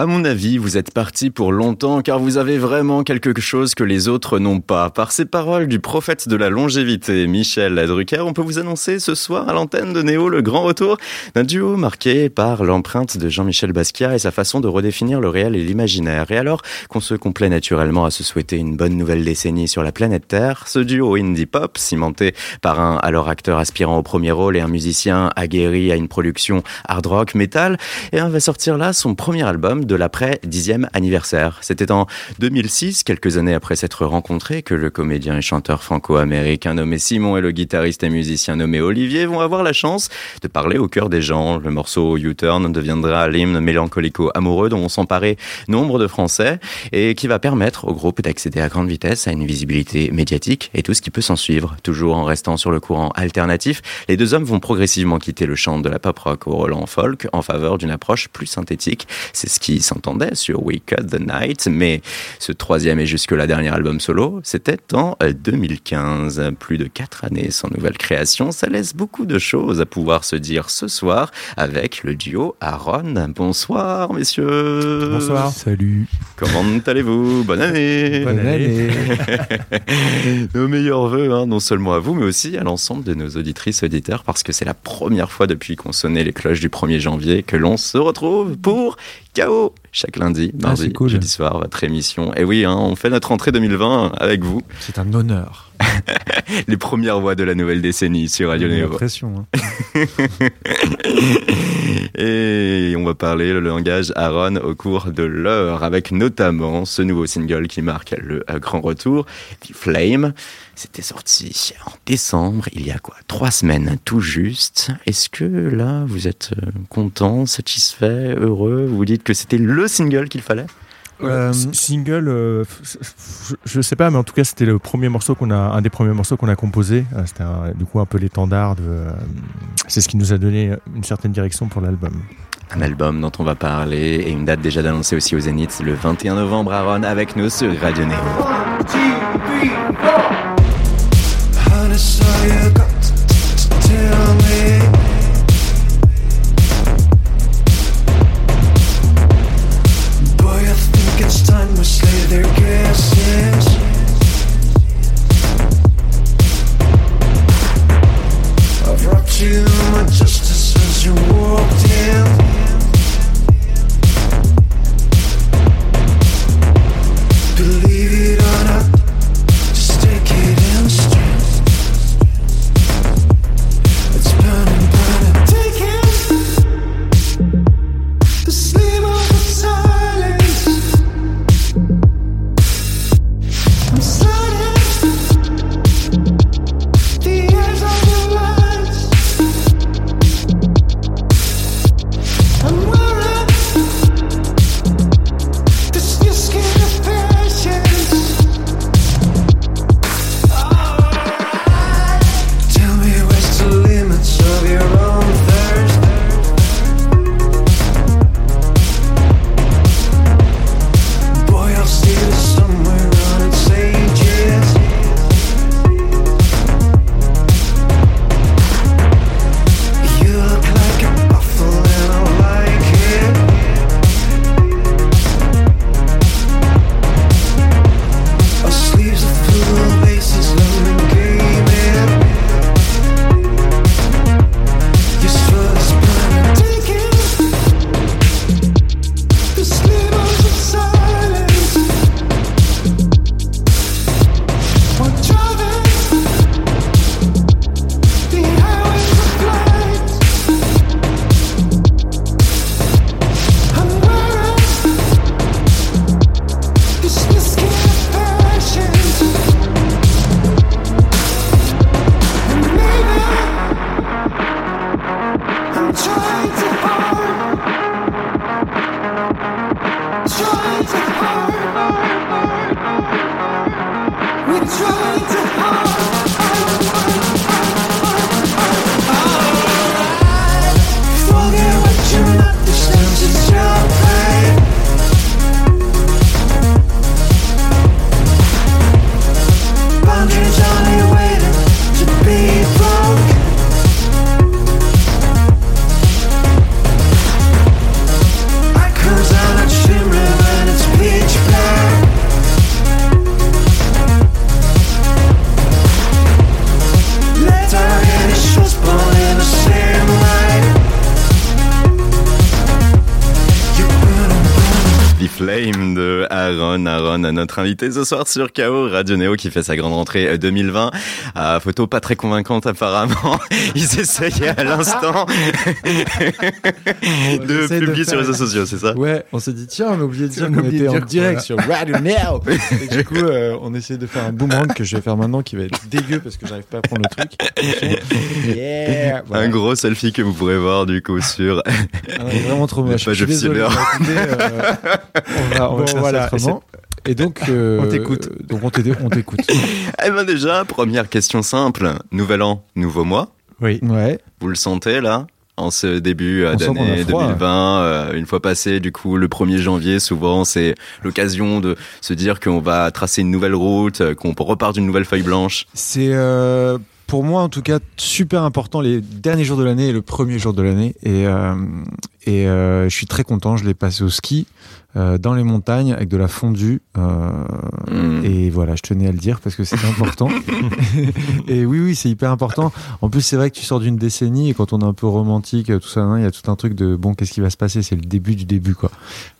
À mon avis, vous êtes parti pour longtemps car vous avez vraiment quelque chose que les autres n'ont pas. Par ces paroles du prophète de la longévité, Michel Drucker, on peut vous annoncer ce soir à l'antenne de Néo le grand retour d'un duo marqué par l'empreinte de Jean-Michel Basquiat et sa façon de redéfinir le réel et l'imaginaire. Et alors qu'on se complaît naturellement à se souhaiter une bonne nouvelle décennie sur la planète Terre, ce duo indie pop, cimenté par un alors acteur aspirant au premier rôle et un musicien aguerri à une production hard rock metal, et va sortir là son premier album de l'après dixième anniversaire. C'était en 2006, quelques années après s'être rencontrés, que le comédien et chanteur franco-américain nommé Simon et le guitariste et musicien nommé Olivier vont avoir la chance de parler au cœur des gens. Le morceau U-Turn deviendra l'hymne mélancolico-amoureux dont ont s'emparer nombre de Français et qui va permettre au groupe d'accéder à grande vitesse à une visibilité médiatique et tout ce qui peut s'en suivre. Toujours en restant sur le courant alternatif, les deux hommes vont progressivement quitter le chant de la pop rock au Roland folk en faveur d'une approche plus synthétique. C'est ce qui s'entendait sur We Cut the Night, mais ce troisième et jusque la dernière album solo, c'était en 2015. Plus de quatre années sans nouvelle création, ça laisse beaucoup de choses à pouvoir se dire ce soir avec le duo Aaron. Bonsoir, messieurs. Bonsoir. Salut. Comment allez-vous? Bonne année. Bonne année. Nos meilleurs voeux, hein, non seulement à vous, mais aussi à l'ensemble de nos auditrices auditeurs, parce que c'est la première fois depuis qu'on sonnait les cloches du 1er janvier que l'on se retrouve pour Chaos chaque lundi, Ah, mardi, jeudi soir, votre émission. Et oui, hein, on fait notre entrée 2020 avec vous. C'est un honneur. Les premières voix de la nouvelle décennie sur Radio Néo. Hein. Et on va parler le langage Aaron au cours de l'heure, avec notamment ce nouveau single qui marque le euh, grand retour, The Flame. C'était sorti en décembre, il y a quoi Trois semaines tout juste. Est-ce que là, vous êtes euh, content, satisfait, heureux? Vous dites que c'était le single qu'il fallait Euh, single, euh, je, je sais pas, mais en tout cas, c'était le premier morceau qu'on a, un des premiers morceaux qu'on a composé. Euh, C'était un- du coup un peu l'étendard de. euh, c'est ce qui nous a donné une certaine direction pour l'album. Un album dont on va parler et une date déjà d'annoncer aussi au Zénith le 21 novembre. Aaron avec nous sur Radio Néo. Invité ce soir sur KO, Radio Néo qui fait sa grande rentrée 2020. Ah, photo pas très convaincante apparemment. Il s'essayait à l'instant de publier sur les réseaux sociaux, c'est ça? Ouais, on s'est dit, tiens, on a oublié de dire qu'on était en dire direct sur Radio Now. Et du coup, euh, on essaie de faire un boomerang que je vais faire maintenant qui va être dégueu parce que j'arrive pas à prendre le truc. Yeah Voilà. Un gros selfie que vous pourrez voir du coup sur. Ah, vraiment trop moche. Je suis désolé, officielles. on va écouter, euh, on va, on va Bon, voilà. Et donc, euh, On t'écoute. Donc, on t'écoute. On t'écoute. Eh ben déjà, première question simple. Nouvel an, nouveau mois. Oui. Ouais. Vous le sentez là en ce début euh, d'année a froid, 2020, euh, une fois passé, du coup, le 1er janvier, souvent, c'est l'occasion de se dire qu'on va tracer une nouvelle route, euh, qu'on repart d'une nouvelle feuille blanche. C'est euh, pour moi en tout cas super important les derniers jours de l'année et le premier jour de l'année et euh, et euh, je suis très content. Je l'ai passé au ski euh, dans les montagnes avec de la fondue euh, Mm. et voilà, je tenais à le dire parce que c'est important. et oui oui c'est hyper important. En plus c'est vrai que tu sors d'une décennie et quand on est un peu romantique tout ça, hein, il y a tout un truc de bon qu'est-ce qui va se passer? C'est le début du début quoi.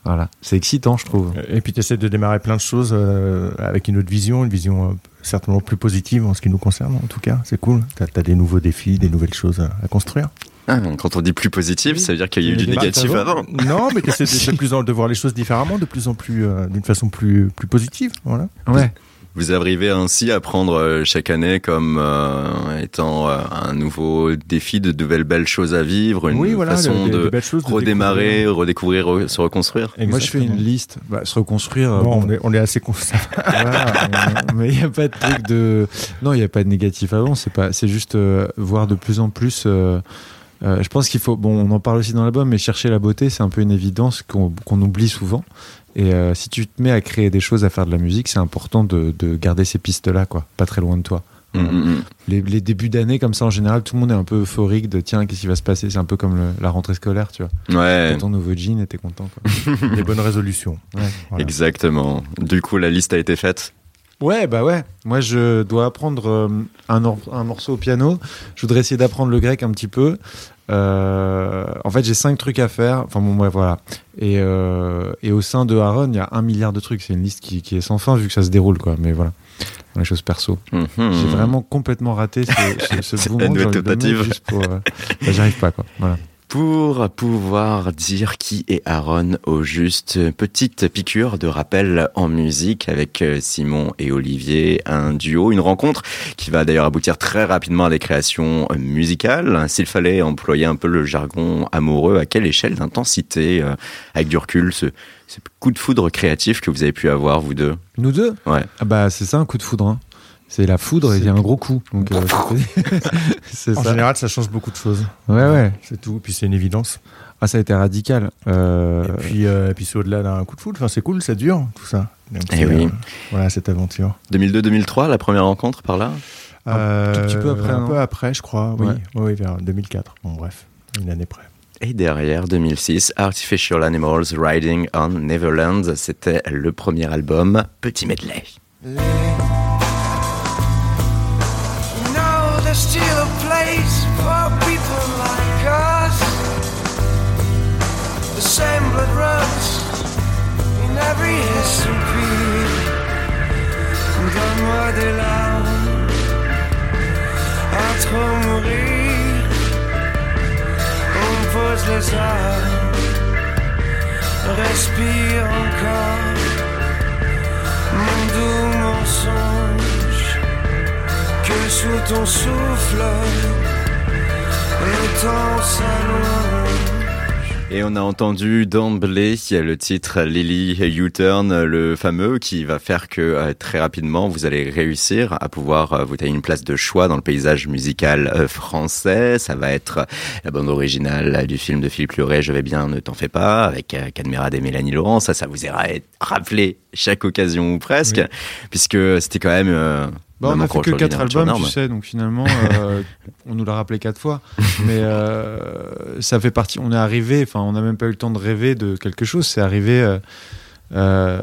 Voilà, c'est excitant je trouve. Et puis tu essaies de démarrer plein de choses euh, avec une autre vision, une vision euh, certainement plus positive en ce qui nous concerne en tout cas. C'est cool. T'as as des nouveaux défis, des nouvelles choses à, à construire. Ah, quand on dit plus positif, ça veut dire qu'il y a eu du négatif battes avant. Non, mais essaies de, de plus en, de voir les choses différemment, de plus en plus, euh, d'une façon plus, plus positive. Voilà. Ouais. Vous arrivez ainsi à prendre euh, chaque année comme euh, étant euh, un nouveau défi, de nouvelles belles choses à vivre, une oui, voilà, façon de redémarrer, redécouvrir, re- se reconstruire. Moi je fais une liste, bah, se reconstruire. Bon, bon, on, est, on est assez constant. Voilà, mais il n'y a pas de truc de. Non, il n'y a pas de négatif avant. C'est pas. C'est juste euh, voir de plus en plus. Euh, je pense qu'il faut. Bon, on en parle aussi dans l'album, mais chercher la beauté, c'est un peu une évidence qu'on oublie souvent. Et euh, si tu te mets à créer des choses, à faire de la musique, c'est important de, de garder ces pistes-là, quoi, pas très loin de toi. Mm, mm, mm. Les, les débuts d'année, comme ça, en général, tout le monde est un peu euphorique de tiens, qu'est-ce qui va se passer? C'est un peu comme le- la rentrée scolaire, tu vois. Ouais, T'as ton nouveau jean et t'es content, quoi. des bonnes résolutions. Ouais. Voilà. exactement. Du coup, la liste a été faite? Ouais, bah ouais. Moi, je dois apprendre euh, un, or- un morceau au piano. Je voudrais essayer d'apprendre le grec un petit peu. Euh, en fait, j'ai cinq trucs à faire. Enfin, bon, bref, voilà. Et, euh, et au sein de Aaron, il y a un milliard de trucs. C'est une liste qui, qui est sans fin vu que ça se déroule, quoi. Mais voilà. Les choses perso. Mhm. J'ai vraiment complètement raté ce, ce, ce de tentative. pour, bah, J'arrive pas, quoi. Voilà. Pour pouvoir dire qui est Aaron au juste, petite piqûre de rappel en musique avec euh, Simon et Olivier, un duo, une rencontre qui va d'ailleurs aboutir très rapidement à des créations euh, musicales. S'il fallait employer un peu le jargon amoureux, à quelle échelle d'intensité, euh, avec du recul, ce, ce coup de foudre créatif que vous avez pu avoir, vous deux? Nous deux? Ouais. ah bah, C'est ça, un coup de foudre. hein. C'est la foudre et il y a un gros coup. Donc, euh, c'est En ça. général, ça change beaucoup de choses. Ouais, ouais. C'est tout. Puis c'est une évidence. Ah, ça a été radical. Euh, Et puis, euh, et puis c'est au-delà d'un coup de foudre. Enfin, c'est cool, ça dure, tout ça. Donc, Eh oui. euh, voilà, cette aventure. 2002-2003, la première rencontre par là Un tout petit peu après, Un peu après, je crois. Oui, Ouais. oui, vers 2004. Bon, bref, une année près. Et derrière, 2006, Artificial Animals Riding on Neverland, c'était le premier album, petit medley. There's still a place for people like us. The same blood runs in every history. Donne-moi des larmes à trop mourir. On pose les armes, respire encore. Mon doux mensonge que sous ton souffle, le temps s'allonge. Et on a entendu d'emblée le titre Lily U-Turn, le fameux, qui va faire que euh, très rapidement vous allez réussir à pouvoir euh, vous tailler une place de choix dans le paysage musical euh, français. Ça va être la bande originale du film de Philippe Luret, Je vais bien, ne t'en fais pas, avec Cadmerade et Mélanie Laurent. Ça, ça vous ira rappelé chaque occasion ou presque, Oui. puisque c'était quand même. Bah, on a fait que aujourd'hui, quatre une aventure albums, tu sais, donc finalement, euh, on nous l'a rappelé quatre fois. Mais euh, ça fait partie. On est arrivé, enfin, on n'a même pas eu le temps de rêver de quelque chose. C'est arrivé euh,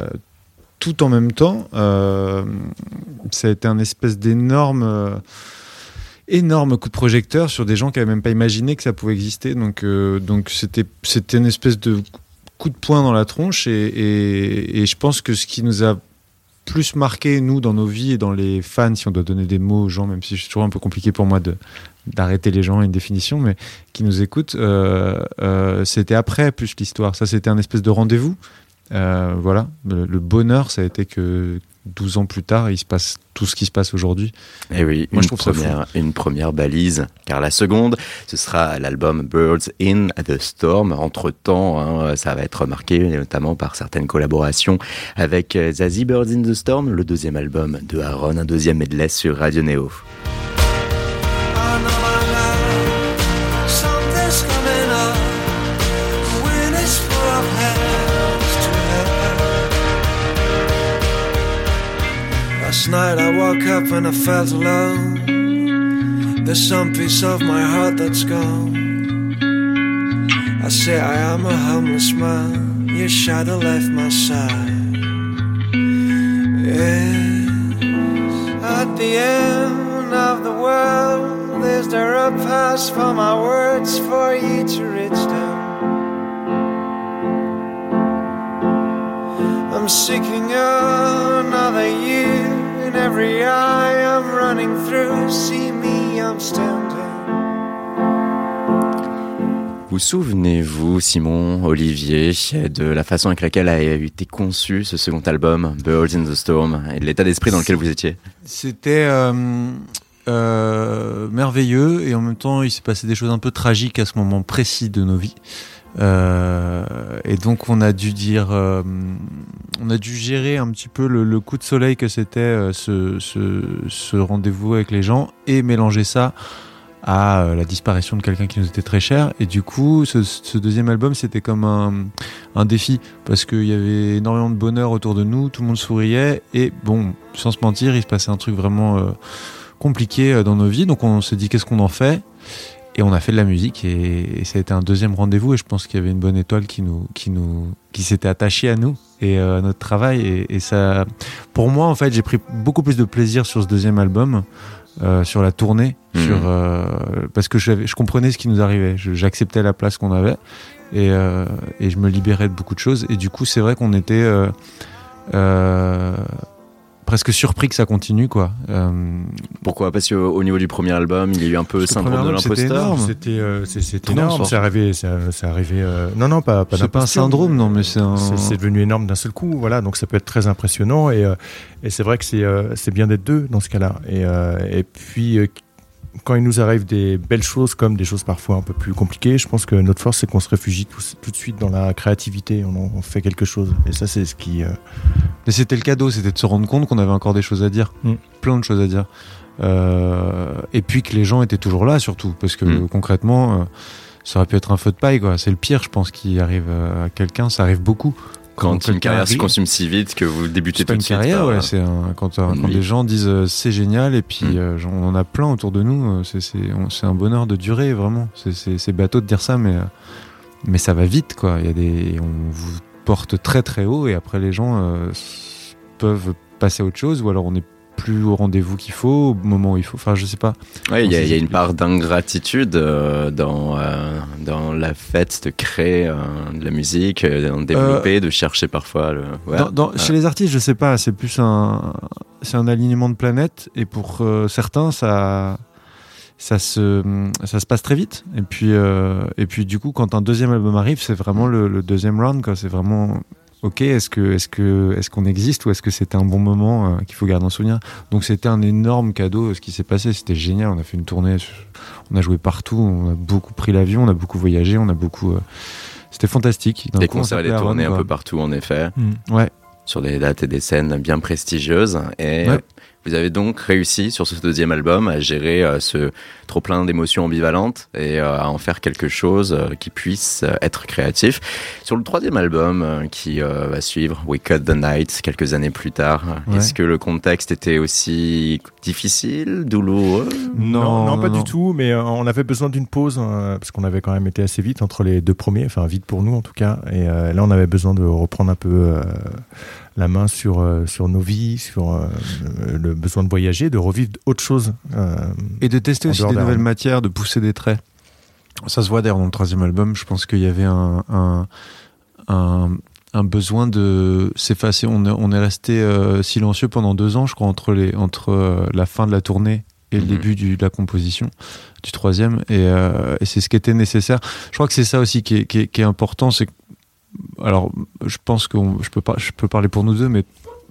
tout en même temps. Ça a été un espèce d'énorme. énorme coup de projecteur sur des gens qui n'avaient même pas imaginé que ça pouvait exister donc donc c'était c'était une espèce de coup de poing dans la tronche. Et, et, et je pense que ce qui nous a plus marqué, nous, dans nos vies et dans les fans, si on doit donner des mots aux gens, même si c'est toujours un peu compliqué pour moi de d'arrêter les gens à une définition, mais qui nous écoutent, euh, euh, c'était après plus l'histoire. Ça, c'était un espèce de rendez-vous. Euh, voilà, le, le bonheur, ça a été que 12 ans plus tard, il se passe tout ce qui se passe aujourd'hui. Et Eh oui, Moi, une, je trouve ça première, une première balise, car la seconde, ce sera l'album Birds in the Storm. Entre-temps, hein, ça va être marqué notamment par certaines collaborations avec euh, Zazie Birds in the Storm, le deuxième album de Aaron, un deuxième medley sur Radio Neo. Night I woke up and I felt alone. There's some piece of my heart that's gone. I say I am a homeless man. Your shadow left my side. Yes. At the end of the world, is there a pass for my words for you to reach them? I'm seeking another you in every eye I'm running through. See me, I'm standing. Vous souvenez-vous, Simon, Olivier, de la façon avec laquelle a été conçu ce second album, Birds in the Storm, et de l'état d'esprit dans lequel vous étiez? C'était euh, euh, merveilleux et en même temps, il s'est passé des choses un peu tragiques à ce moment précis de nos vies. Euh, et donc, on a dû dire, euh, on a dû gérer un petit peu le, coup de soleil que c'était euh, ce, rendez-vous avec les gens et mélanger ça à la disparition de quelqu'un qui nous était très cher. Et du coup, ce, deuxième album, c'était comme un, un défi parce qu'il y avait énormément de bonheur autour de nous, tout le monde souriait et bon, sans se mentir, il se passait un truc vraiment compliqué dans nos vies. Donc on s'est dit qu'est-ce qu'on en fait? Et on a fait de la musique et, et ça a été un deuxième rendez-vous et je pense qu'il y avait une bonne étoile qui nous qui nous qui s'était attachée à nous et euh, à notre travail. Et, et ça pour moi en fait j'ai pris beaucoup plus de plaisir sur ce deuxième album euh, sur la tournée Mhm. sur euh, parce que je, je comprenais ce qui nous arrivait. J'acceptais la place qu'on avait et, euh, et je me libérais de beaucoup de choses. Et du coup c'est vrai qu'on était euh, euh, presque surpris que ça continue quoi Euh, Pourquoi? Parce qu'au au niveau du premier album, il y a eu un peu syndrome de l'imposteur. énorme. C'était euh, énorme. ça- C'est arrivé, c'est arrivé. euh, Non, non, pas, pas c'est pas un syndrome non mais c'est un C'est c'est devenu énorme d'un seul coup, voilà. Donc ça peut être très impressionnant et, euh, et c'est vrai que c'est euh, c'est bien d'être deux dans ce cas-là. Et, euh, et puis euh, quand il nous arrive des belles choses comme des choses parfois un peu plus compliquées, je pense que notre force c'est qu'on se réfugie tout, tout de suite dans la créativité. On, en- on fait quelque chose et ça c'est ce qui. euh, Mais c'était le cadeau, c'était de se rendre compte qu'on avait encore des choses à dire, Mm. plein de choses à dire. Euh, et puis que les gens étaient toujours là, surtout, parce que Mm. concrètement, euh, ça aurait pu être un feu de paille, quoi. C'est le pire, je pense, qui arrive à quelqu'un. Ça arrive beaucoup. Quand une carrière se consume si vite que vous débutez c'est pas tout une de suite. carrière, par- ouais. C'est un, quand, euh, une quand gens disent euh, c'est génial, et puis Mm. euh, on en a plein autour de nous. c'est- C'est on- c'est un bonheur de durer, vraiment. C'est- C'est c'est bateau de dire ça, mais mais ça va vite, quoi. Il y a des, on vous porte très très haut, et après les gens euh, peuvent passer à autre chose, ou alors on n'est plus au rendez-vous qu'il faut, au moment où il faut. Enfin, je sais pas. Ouais, il y, a- y une part d'ingratitude euh, dans, euh, dans la fête de créer euh, de la musique, d'en développer, de chercher parfois le. ouais. Dans- dans-. Chez les artistes, je sais pas, c'est plus un, c'est un alignement de planètes et pour certains, ça, ça se, ça se passe très vite. Et puis, et puis du coup, quand un deuxième album arrive, c'est vraiment le, le deuxième round. C'est vraiment, ok, est-ce que, est-ce que, est-ce qu'on existe ou est-ce que c'était un bon moment euh, qu'il faut garder en souvenir? Donc c'était un énorme cadeau, ce qui s'est passé. C'était génial. On a fait une tournée, on a joué partout, on a beaucoup pris l'avion, on a beaucoup voyagé, on a beaucoup. euh, c'était fantastique. Des coup, on concerts et des tournées un peu partout, en effet, Ouais. sur des dates et des scènes bien prestigieuses. Et Ouais. Vous avez donc réussi sur ce deuxième album à gérer euh, ce trop plein d'émotions ambivalentes et euh, à en faire quelque chose euh, qui puisse euh, être créatif. Sur le troisième album euh, qui euh, va suivre, We Cut the Night, quelques années plus tard, Ouais. est-ce que le contexte était aussi difficile, douloureux? Non, non, pas non. du tout, mais euh, on avait besoin d'une pause, euh, parce qu'on avait quand même été assez vite entre les deux premiers, enfin vite pour nous en tout cas, et euh, là on avait besoin de reprendre un peu euh, la main sur, euh, sur nos vies, sur euh, le besoin de voyager, de revivre autre chose. euh, Et de tester aussi des nouvelles matières, de pousser des traits. Ça se voit d'ailleurs dans le troisième album. Je pense qu'il y avait un, un, un, un besoin de s'effacer. On, est- on est resté silencieux pendant deux ans, je crois, entre, les, entre la fin de la tournée et le Mhm. début du- de la composition du troisième. Et, euh, et c'est ce qui était nécessaire. Je crois que c'est ça aussi qui est, qui est- qui est important. C'est que- alors, je pense que je peux pas, je peux parler pour nous deux, mais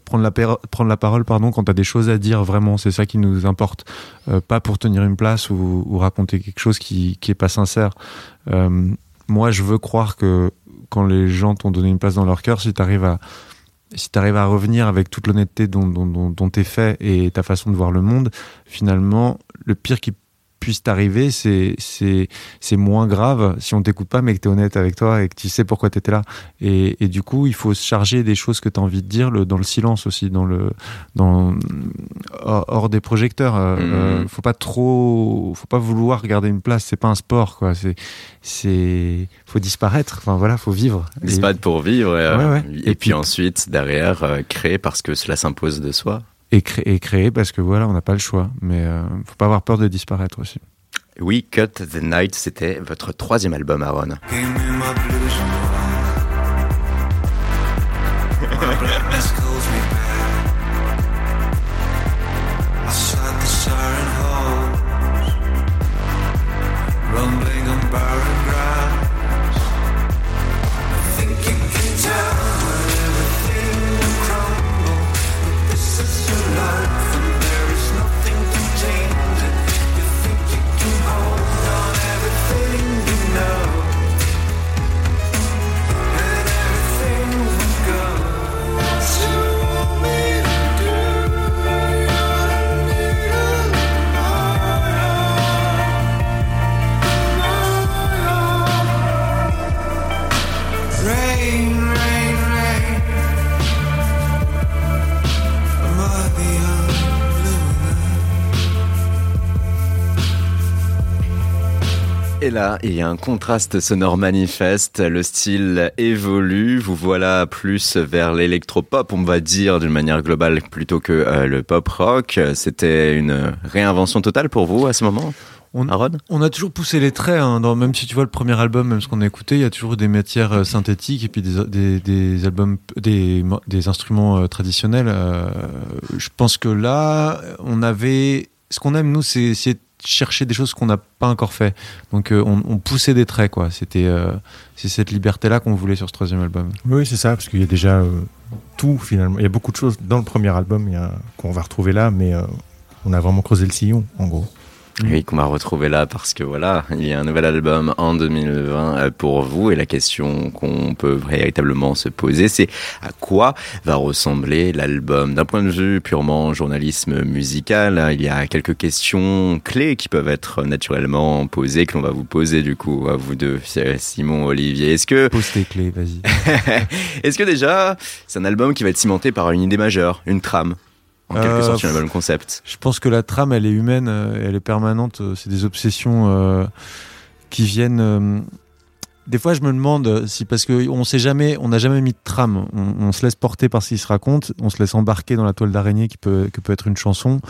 prendre la, prendre la parole, pardon, quand tu as des choses à dire vraiment, c'est ça qui nous importe. Euh, pas pour tenir une place ou, raconter quelque chose qui, qui est pas sincère. Euh, moi, je veux croire que quand les gens t'ont donné une place dans leur cœur, si tu arrives à si à revenir avec toute l'honnêteté dont, dont, dont, dont t'es fait et ta façon de voir le monde, finalement, le pire qui puisse t'arriver, c'est c'est c'est moins grave si on t'écoute pas, mais que t'es honnête avec toi et que tu sais pourquoi t'étais là. Et, et du coup, il faut se charger des choses que t'as envie de dire le, dans le silence aussi, dans le dans hors, des projecteurs. Euh, Mhm. euh, faut pas trop, faut pas vouloir garder une place. C'est pas un sport, quoi. C'est c'est faut disparaître. Enfin voilà, faut vivre. Se Et- pour vivre. Et, euh, Ouais, ouais. et, Et puis, puis- ensuite, derrière, euh, créer parce que cela s'impose de soi. Et, cré- et créer parce que voilà, on n'a pas le choix. Mais euh, faut pas avoir peur de disparaître aussi. We Cut the Night, c'était votre troisième album, Aaron. Et là, il y a un contraste sonore manifeste. Le style évolue. Vous voilà plus vers l'électropop, on va dire, d'une manière globale, plutôt que euh, le pop rock. C'était une réinvention totale pour vous à ce moment, On, Aaron on a toujours poussé les traits, hein, dans, même si tu vois le premier album, même ce qu'on a écouté, il y a toujours des matières euh, synthétiques et puis des, des, des albums, des, des instruments euh, traditionnels. Euh, je pense que là, on avait, ce qu'on aime nous, c'est chercher des choses qu'on n'a pas encore fait. Donc euh, on, poussait des traits, quoi. C'était, euh, c'est cette liberté-là qu'on voulait sur ce troisième album. Oui, c'est ça, parce qu'il y a déjà euh, tout finalement. Il y a beaucoup de choses dans le premier album qu'on va retrouver là, mais on a vraiment creusé le sillon, en gros. Oui, qu'on va retrouver là parce que voilà, il y a un nouvel album en 2020 euh, pour vous et la question qu'on peut véritablement se poser, c'est à quoi va ressembler l'album? D'un point de vue purement journalisme musical, hein, il y a quelques questions clés qui peuvent être naturellement posées, que l'on va vous poser du coup à vous deux, Simon, Olivier. Est-ce que, Pose tes clés, vas-y. est-ce que déjà, c'est un album qui va être cimenté par une idée majeure, une trame? En quelque Euh, sorte, un album concept. Je pense que la trame, elle est humaine, euh, elle est permanente. euh, C'est des obsessions euh, qui viennent. euh, Des fois, je me demande euh, si parce que on sait jamais, on n'a jamais mis de trame. On, on se laisse porter par ce qui se raconte, on se laisse embarquer dans la toile d'araignée qui peut, que peut être une chanson.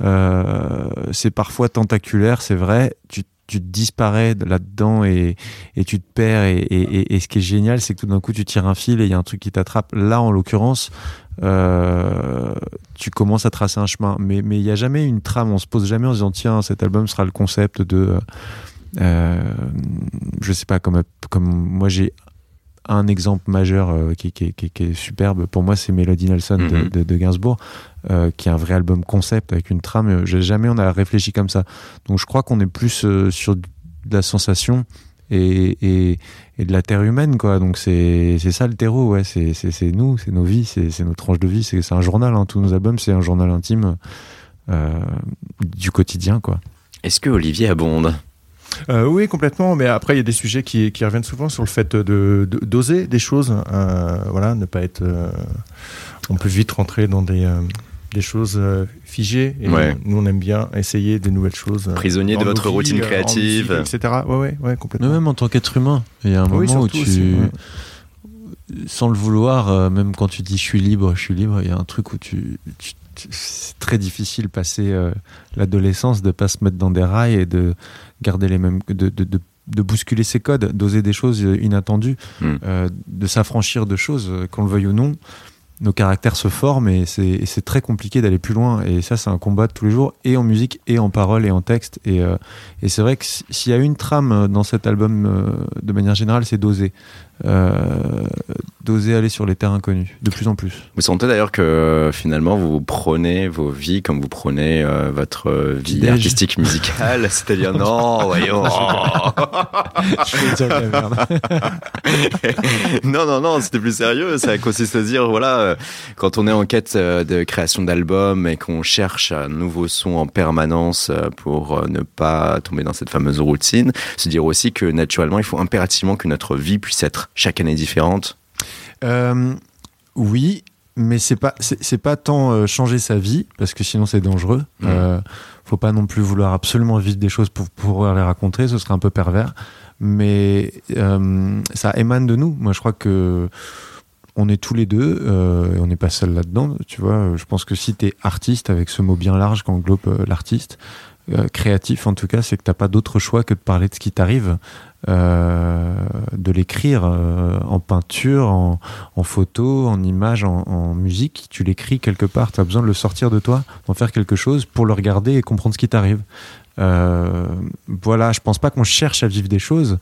Euh, c'est parfois tentaculaire, c'est vrai. Tu, tu disparais de- là-dedans et, et tu te perds. Et- et- et ce qui est génial, c'est que tout d'un coup, tu tires un fil et il y a un truc qui t'attrape. Là, en l'occurrence, euh, tu commences à tracer un chemin. Mais mais il n'y a jamais une trame. On se pose jamais en se disant tiens, cet album sera le concept de. Euh, je sais pas, comme, comme moi j'ai un exemple majeur euh, qui, qui- qui- qui est superbe. Pour moi, c'est Melody Nelson de- Mhm. de, de Gainsbourg, euh, qui est un vrai album concept avec une trame. Jamais on a réfléchi comme ça. Donc je crois qu'on est plus euh, sur de la sensation et, et, et de la terre humaine, quoi. Donc c'est c'est ça le terreau, ouais. C'est c'est- c'est nous, c'est nos vies, c'est c'est nos tranches de vie. C'est un journal. Hein. Tous nos albums, c'est un journal intime euh, du quotidien, quoi. Est-ce que Olivier abonde? Euh, oui, complètement. Mais après, il y a des sujets qui, qui reviennent souvent sur le fait de de- d'oser des choses. euh, voilà, ne pas être. euh, on peut vite rentrer dans des euh, des choses euh, figées. Et Ouais. nous, on aime bien essayer des nouvelles choses. euh, Prisonnier de votre routine euh, créative. musique, etc. Ouais, ouais, ouais, complètement. Mais même en tant qu'être humain, il y a un Oui, moment où tu, aussi, ouais. sans le vouloir, euh, même quand tu dis je suis libre, je suis libre, il y a un truc où tu, tu- c'est très difficile passer euh, l'adolescence de pas se mettre dans des rails et de garder les mêmes, de, de, de de bousculer ses codes, d'oser des choses inattendues, Mm. euh, de s'affranchir de choses, qu'on le veuille ou non. Nos caractères se forment et c'est très compliqué d'aller plus loin. Et ça, c'est un combat de tous les jours, et en musique, et en parole, et en texte. Et, euh, c'est vrai que s'il y a une trame euh, dans cet album, euh, de manière générale, c'est d'oser. Euh, d'oser aller sur les terres inconnues, de plus en plus. Vous sentez d'ailleurs que euh, finalement vous prenez vos vies comme vous prenez euh, votre vie artistique musicale, c'est-à-dire non, voyons. Je vais dire de la merde. non, non, non, c'était plus sérieux. Ça consiste à dire, voilà, quand on est en quête de création d'albums et qu'on cherche un nouveau son en permanence pour ne pas tomber dans cette fameuse routine, se dire aussi que naturellement, il faut impérativement que notre vie puisse être chaque année différente. Euh, oui, mais c'est pas c'est pas tant euh, changer sa vie parce que sinon c'est dangereux. Mhm. Euh, faut pas non plus vouloir absolument vivre des choses pour pouvoir les raconter, ce serait un peu pervers. Mais euh, ça émane de nous. Moi, je crois que on est tous les deux, et on n'est pas seul là-dedans. Tu vois, je pense que si tu es artiste avec ce mot bien large qu'englobe l'artiste, créatif en tout cas, c'est que t'as pas d'autre choix que de parler de ce qui t'arrive, euh, de l'écrire euh, en peinture, en, en photo, en image, en, en musique. Tu l'écris quelque part, tu as besoin de le sortir de toi, d'en faire quelque chose pour le regarder et comprendre ce qui t'arrive. Euh, voilà, je pense pas qu'on cherche à vivre des choses.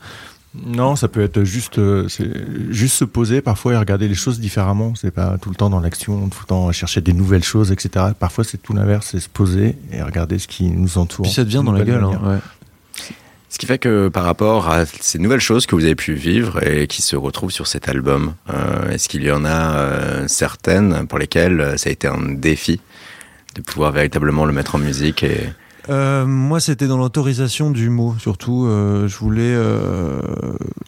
Non, ça peut être juste, c'est juste se poser parfois et regarder les choses différemment. C'est pas tout le temps dans l'action, tout le temps chercher des nouvelles choses, etc. Parfois, c'est tout l'inverse, c'est se poser et regarder ce qui nous entoure. Puis ça devient dans la gueule. hein, ouais. Ce qui fait que par rapport à ces nouvelles choses que vous avez pu vivre et qui se retrouvent sur cet album, euh, est-ce qu'il y en a euh, certaines pour lesquelles euh, ça a été un défi de pouvoir véritablement le mettre en musique et Euh, moi, c'était dans l'autorisation du mot, surtout. Euh, je voulais. euh,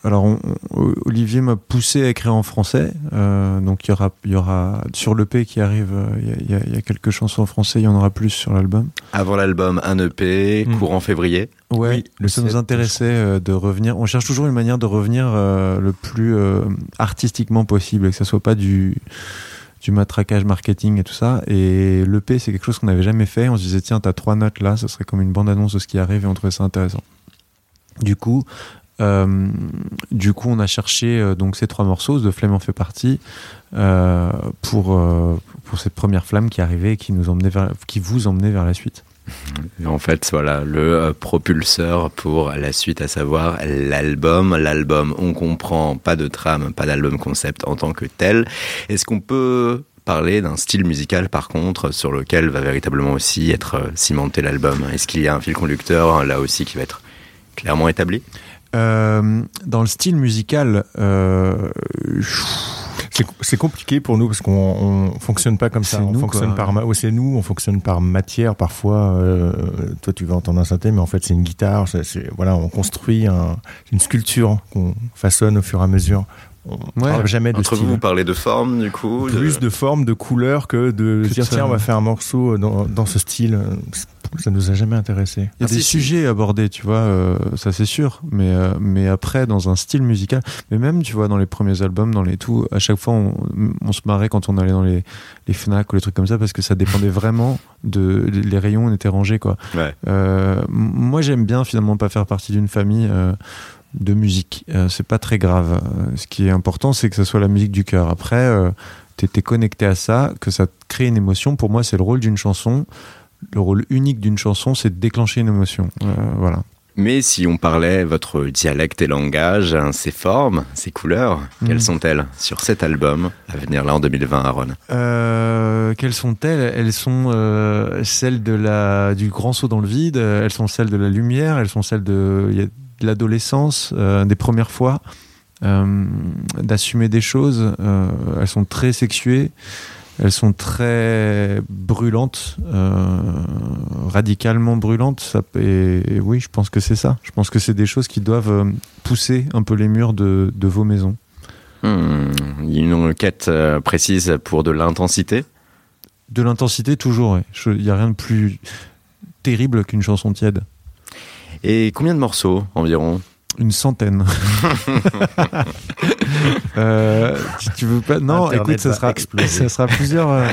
alors, on- on- Olivier m'a poussé à écrire en français. Euh, donc, il y aura, il y aura sur l'EP qui arrive. euh, Il y a- y, y quelques chansons en français. Il y en aura plus sur l'album. avant l'album un EP Mm. courant février Ouais, Oui, le ça nous 7, intéressait euh, de revenir. On cherche toujours une manière de revenir euh, le plus euh, artistiquement possible, et que ça soit pas du du matraquage marketing et tout ça. Et l'EP, c'est quelque chose qu'on n'avait jamais fait. On se disait, tiens, t'as trois notes là, ça serait comme une bande-annonce de ce qui arrive et on trouvait ça intéressant. Du coup, euh, du coup, on a cherché euh, donc ces trois morceaux, de Flemme en fait partie, euh, pour, pour cette première flamme qui arrivait et qui, nous emmenait qui vous emmenait vers la suite. En fait, voilà, le euh, propulseur pour la suite, à savoir l'album. L'album, on comprend, pas de trame, pas d'album concept en tant que tel. Est-ce qu'on peut parler d'un style musical, par contre, sur lequel va véritablement aussi être euh, cimenté l'album? Est-ce qu'il y a un fil conducteur, là aussi, qui va être clairement établi? Euh, dans le style musical, C'est compliqué pour nous parce qu'on on fonctionne pas comme ça. On nous, fonctionne quoi. par c'est nous, on fonctionne par matière. Parfois, euh, toi, tu vas entendre un synthé, mais en fait, c'est une guitare. voilà, on construit un- une sculpture qu'on façonne au fur et à mesure. On Ouais. parle jamais de Entre style. vous, vous parlez de forme, du coup plus de forme, de couleur que de dire ça, tiens, on va faire un morceau dans, dans ce style. Ça nous a jamais intéressé. Il y a Ah, des si, si. sujets abordés, tu vois, euh, ça c'est sûr, mais, euh, mais après, dans un style musical, mais même, tu vois, dans les premiers albums, dans les tout, à chaque fois, on, on se marrait quand on allait dans les, les Fnac ou les trucs comme ça, parce que ça dépendait vraiment de. Les rayons étaient rangés, quoi. Ouais. Euh, moi, j'aime bien finalement pas faire partie d'une famille. De musique, Euh, c'est pas très grave. Euh, ce qui est important, c'est que ça soit la musique du cœur. Après, euh, t'es t'es connecté à ça, que ça crée une émotion. Pour moi, c'est le rôle d'une chanson. Le rôle unique d'une chanson, c'est de déclencher une émotion. Euh, voilà. Mais si on parlait votre dialecte et langage, hein, ses formes, ses couleurs, quelles Mhm. sont-elles sur cet album à venir là en 2020, Aaron? Euh, quelles sont-elles? Elles sont euh, celles de la, du grand saut dans le vide, elles sont celles de la lumière, elles sont celles de, il y a de l'adolescence, euh, des premières fois, euh, d'assumer des choses. euh, elles sont très sexuées, elles sont très brûlantes, radicalement brûlantes. Ça, et, et oui, je pense que c'est ça. Je pense que c'est des choses qui doivent pousser un peu les murs de, de vos maisons. Hmm, Il y a une quête euh, précise pour de l'intensité? De l'intensité, toujours. Il n'y a rien de plus terrible qu'une chanson tiède. Et combien de morceaux environ? Une centaine. Euh, tu, tu veux pas? Non, Internet écoute, ça sera, exploser. ça sera plusieurs. euh,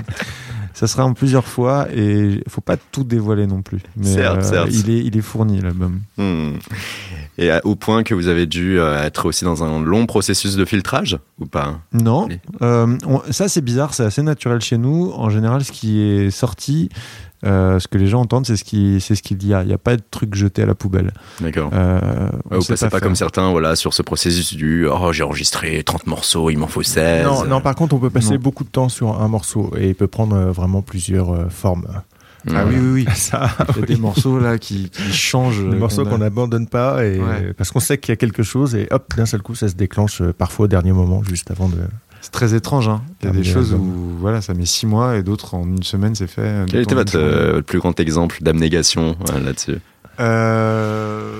Ça sera en plusieurs fois et faut pas tout dévoiler non plus. Mais Certes, euh, certes. il est il est fourni l'album. Hmm. Et à- au point que vous avez dû euh, être aussi dans un long processus de filtrage ou pas? Non, euh, on- ça c'est bizarre, c'est assez naturel chez nous. En général, ce qui est sorti, euh, ce que les gens entendent, c'est ce qui c'est ce qu'il y a. Il n'y a pas de truc jeté à la poubelle. D'accord. Euh, on Ouais, vous passez pas, comme certains voilà, sur ce processus du oh, j'ai enregistré 30 morceaux, il m'en faut 16. Non, non, par contre, on peut passer Non. beaucoup de temps sur un morceau et il peut prendre euh, vraiment plusieurs euh, formes. Hmm. Ah oui, oui, oui. Ça, Il y a des morceaux là qui, qui changent. des morceaux a- qu'on n'abandonne pas et Ouais. parce qu'on sait qu'il y a quelque chose et hop, d'un seul coup, ça se déclenche parfois au dernier moment, juste avant de. C'est très étrange. Hein. Il y a des Terminer choses l'album. où voilà, ça met six mois et d'autres en une semaine c'est fait. euh, Quel était votre euh, plus grand exemple d'abnégation euh, là-dessus? Euh,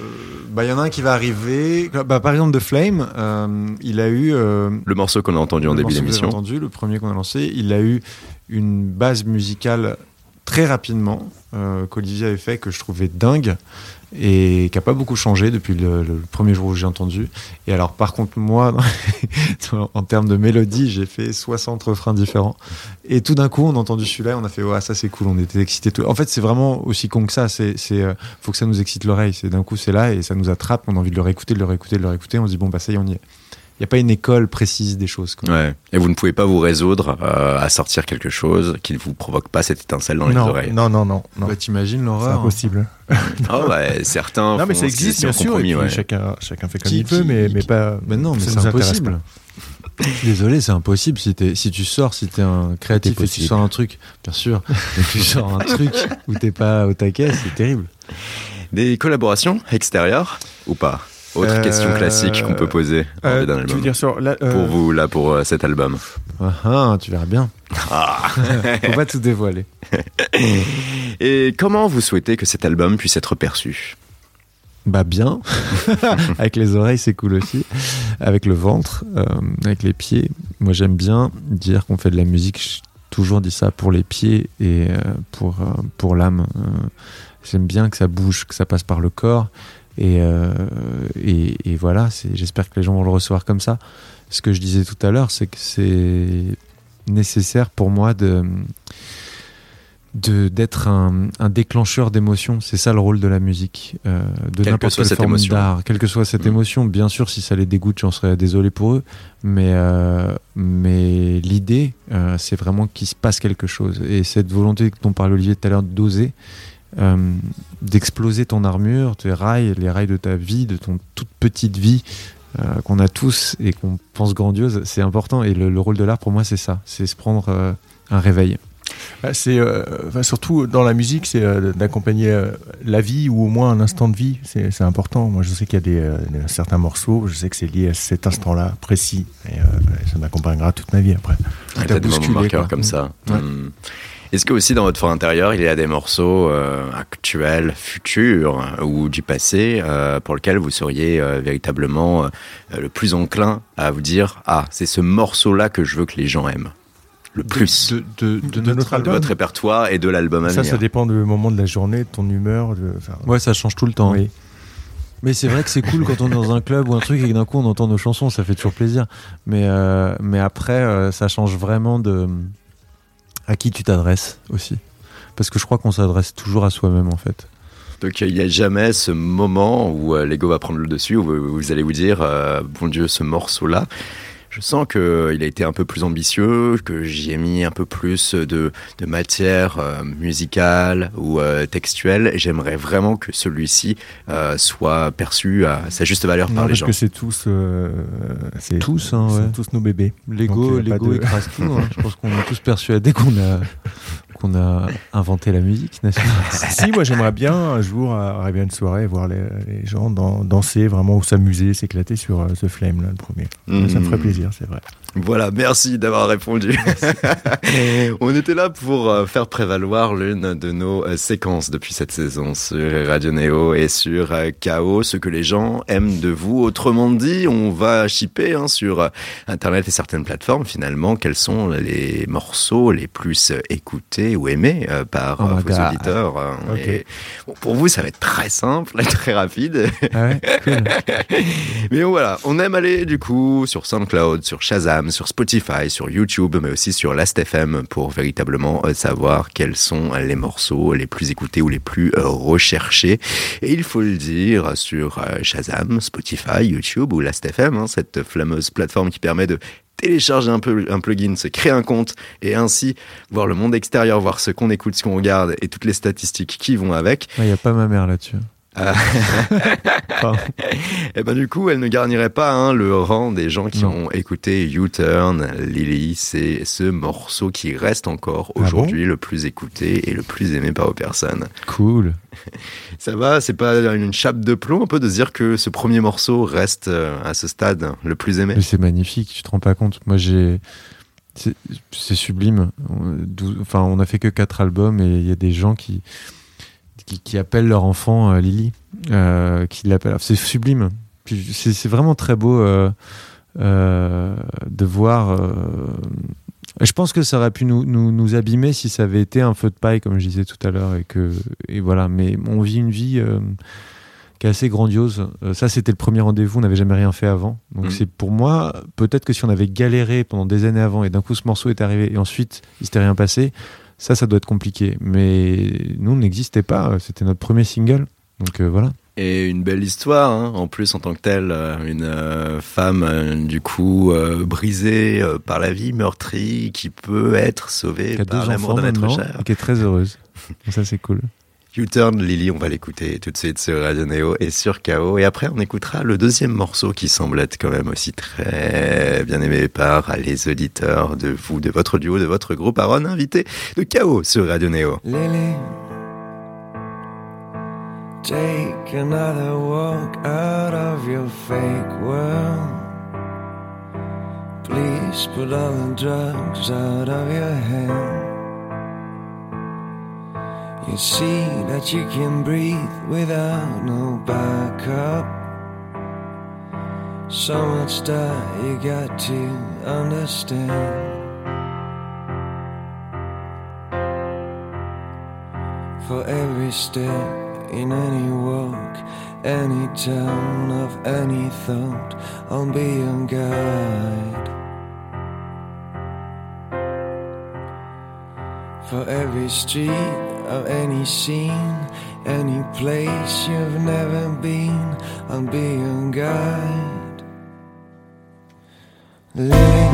bah, il y en a un qui va arriver. Bah, par exemple, The Flame, euh, il a eu. euh, Le morceau qu'on a entendu en début d'émission. entendu, le premier qu'on a lancé, il a eu une base musicale très rapidement euh, qu'Olivier avait fait que je trouvais dingue et qui a pas beaucoup changé depuis le, premier jour où j'ai entendu. Et alors par contre moi, en termes de mélodie, j'ai fait 60 refrains différents. Et tout d'un coup, on a entendu celui-là, on a fait ouais ça c'est cool, on était excités. En fait, c'est vraiment aussi con que ça. C'est, c'est, euh, faut que ça nous excite l'oreille. C'est d'un coup c'est là et ça nous attrape. On a envie de le réécouter, de le réécouter, de le réécouter. On se dit bon bah ça y est, on y est. Il n'y a pas une école précise des choses. quoi. Ouais. Et vous ne pouvez pas vous résoudre euh, à sortir quelque chose qui ne vous provoque pas cette étincelle dans les non, oreilles. non, non, non, non. Bah, t'imagines c'est l'horreur. hein. impossible. Oh, ouais, certains. Non, mais ça existe bien sûr. Et compromis, puis ouais. chacun, chacun fait comme Qui- il veut, qui- mais, qui- mais pas. Mais non, mais c'est impossible. Désolé, c'est impossible. Si, si tu sors, si t'es un créatif et tu sors un truc, bien sûr, mais tu sors un truc où t'es pas au taquet, c'est terrible. Des collaborations extérieures ou pas? Autre Euh, question classique qu'on peut poser Euh, d'un album. veux dire sur la- euh, Pour vous, là, pour euh, cet album. Ah, ah, tu verras bien. Ah. Faut pas tout dévoiler. Et comment vous souhaitez que cet album puisse être perçu? Bah bien. avec les oreilles, c'est cool aussi. Avec le ventre, avec les pieds. Moi, j'aime bien dire qu'on fait de la musique. J'ai toujours dit ça pour les pieds et pour, pour l'âme. J'aime bien que ça bouge, que ça passe par le corps. Et, euh, et, et voilà, j'espère que les gens vont le recevoir comme ça. Ce que je disais tout à l'heure, c'est que c'est nécessaire pour moi de d'être un, un déclencheur d'émotions. C'est ça le rôle de la musique, euh, de Quelle que n'importe soit quelle cette forme émotion. d'art, quelle que soit cette Mm. émotion. Bien sûr, si ça les dégoûte, j'en serais désolé pour eux. Mais, euh, mais l'idée, euh, c'est vraiment qu'il se passe quelque chose. Et cette volonté dont parlait Olivier tout à l'heure d'oser, euh, d'exploser ton armure, tes rails, les rails de ta vie, de ton toute petite vie euh, qu'on a tous et qu'on pense grandiose, c'est important. Et le, le rôle de l'art, pour moi, c'est ça. C'est se prendre euh, un réveil. Bah, c'est euh, enfin, surtout dans la musique, c'est euh, d'accompagner euh, la vie ou au moins un instant de vie. C'est important. Moi, je sais qu'il y a des, euh, des- certains morceaux, je sais que c'est lié à cet instant-là précis, et euh, ça m'accompagnera toute ma vie après. T'a T'as des moments marqueurs comme ça. Ouais. Hmm. Est-ce que aussi dans votre fort intérieur, il y a des morceaux euh, actuels, futurs euh, ou du passé euh, pour lesquels vous seriez euh, véritablement euh, le plus enclin à vous dire ah c'est ce morceau-là que je veux que les gens aiment le plus de, de, de De notre notre de album. votre répertoire et de l'album à Ça, venir. ça dépend du moment de la journée, de ton humeur. De, Ouais, ça change tout le temps. oui. Mais c'est vrai que c'est cool quand on est dans un club ou un truc et que d'un coup on entend nos chansons, ça fait toujours plaisir. Mais, euh, mais après, euh, ça change vraiment de à qui tu t'adresses aussi? Parce que je crois qu'on s'adresse toujours à soi-même en fait. Donc il n'y a jamais ce moment où euh, l'ego va prendre le dessus, où vous, allez vous dire, euh, bon Dieu, ce morceau-là, je sens qu'il a été un peu plus ambitieux, que j'y ai mis un peu plus de, de matière euh, musicale ou euh, textuelle, j'aimerais vraiment que celui-ci euh, soit perçu à sa juste valeur Non, par les parce gens. que c'est tous, euh, c'est Tous, hein, ouais. tous nos bébés. L'ego, l'ego de- écrase tout. hein. Je pense qu'on est tous persuadés qu'on a qu'on a inventé la musique, n'est-ce pas si, moi j'aimerais bien un jour arriver à une soirée et voir les, les gens dan- danser vraiment ou s'amuser, s'éclater sur euh, The Flame, là, le premier. Ça me ferait Mmh. plaisir, c'est vrai. Voilà, merci d'avoir répondu. On était là pour euh, faire prévaloir l'une de nos euh, séquences depuis cette saison sur Radio Néo et sur euh, KO, ce que les gens aiment de vous. Autrement dit, on va shipper hein, sur euh, Internet et certaines plateformes finalement quels sont les morceaux les plus euh, écoutés ou aimé euh, par Oh euh, vos God. auditeurs. euh, et, bon, pour vous, ça va être très simple très rapide. Ah ouais, cool. Mais voilà, on aime aller du coup sur SoundCloud, sur Shazam, sur Spotify, sur YouTube, mais aussi sur Last.fm pour véritablement euh, savoir quels sont les morceaux les plus écoutés ou les plus recherchés. Et il faut le dire sur Shazam, Spotify, YouTube ou Last.fm, hein, cette fameuse plateforme qui permet de télécharger un, un plugin, se créer un compte et ainsi voir le monde extérieur, voir ce qu'on écoute, ce qu'on regarde et toutes les statistiques qui vont avec. Il n'y a pas ma mère là-dessus. Ah. Pardon. Et ben du coup, elle ne garnirait pas hein, le rang des gens qui Non. ont écouté U-Turn, Lily. C'est ce morceau qui reste encore Ah bon aujourd'hui le plus écouté et le plus aimé par vos personnes. Cool. Ça va, c'est pas une chape de plomb un peu de se dire que ce premier morceau reste euh, à ce stade le plus aimé. Mais c'est magnifique, tu te rends pas compte. Moi, j'ai. C'est sublime. Dou- Enfin, on a fait que quatre albums et il y a des gens qui, qui, qui appellent leur enfant euh, Lily, euh, qui l'appellent. C'est sublime. C'est vraiment très beau euh, de voir. Je pense que ça aurait pu nous, nous, nous abîmer si ça avait été un feu de paille, comme je disais tout à l'heure, et que et voilà. Mais on vit une vie euh, qui est assez grandiose. Euh, ça, c'était le premier rendez-vous. On n'avait jamais rien fait avant. Donc Mhm. c'est pour moi peut-être que si on avait galéré pendant des années avant et d'un coup ce morceau est arrivé et ensuite il s'était rien passé, ça, ça doit être compliqué. Mais nous, on n'existait pas. C'était notre premier single. Donc euh, voilà. Et une belle histoire, hein, en plus en tant que telle, euh, une euh, femme euh, du coup euh, brisée par la vie, meurtrie, qui peut être sauvée Qui a par l'amour d'un être cher. et qui est très heureuse. Ça, c'est cool. U-Turn, Lily, on va l'écouter tout de suite sur Radio Neo et sur KO. Et après, on écoutera le deuxième morceau qui semble être quand même aussi très bien aimé par les auditeurs de vous, de votre duo, de votre groupe Aaron, invité de KO sur Radio Neo. Lily, take another walk out of your fake world. Please put all the drugs out of your head. You see that you can breathe without no backup. So much that you got to understand. For every step in any walk, any turn of any thought, I'll be your guide. For every street of any scene, any place you've never been, I'll be your guide. Lily,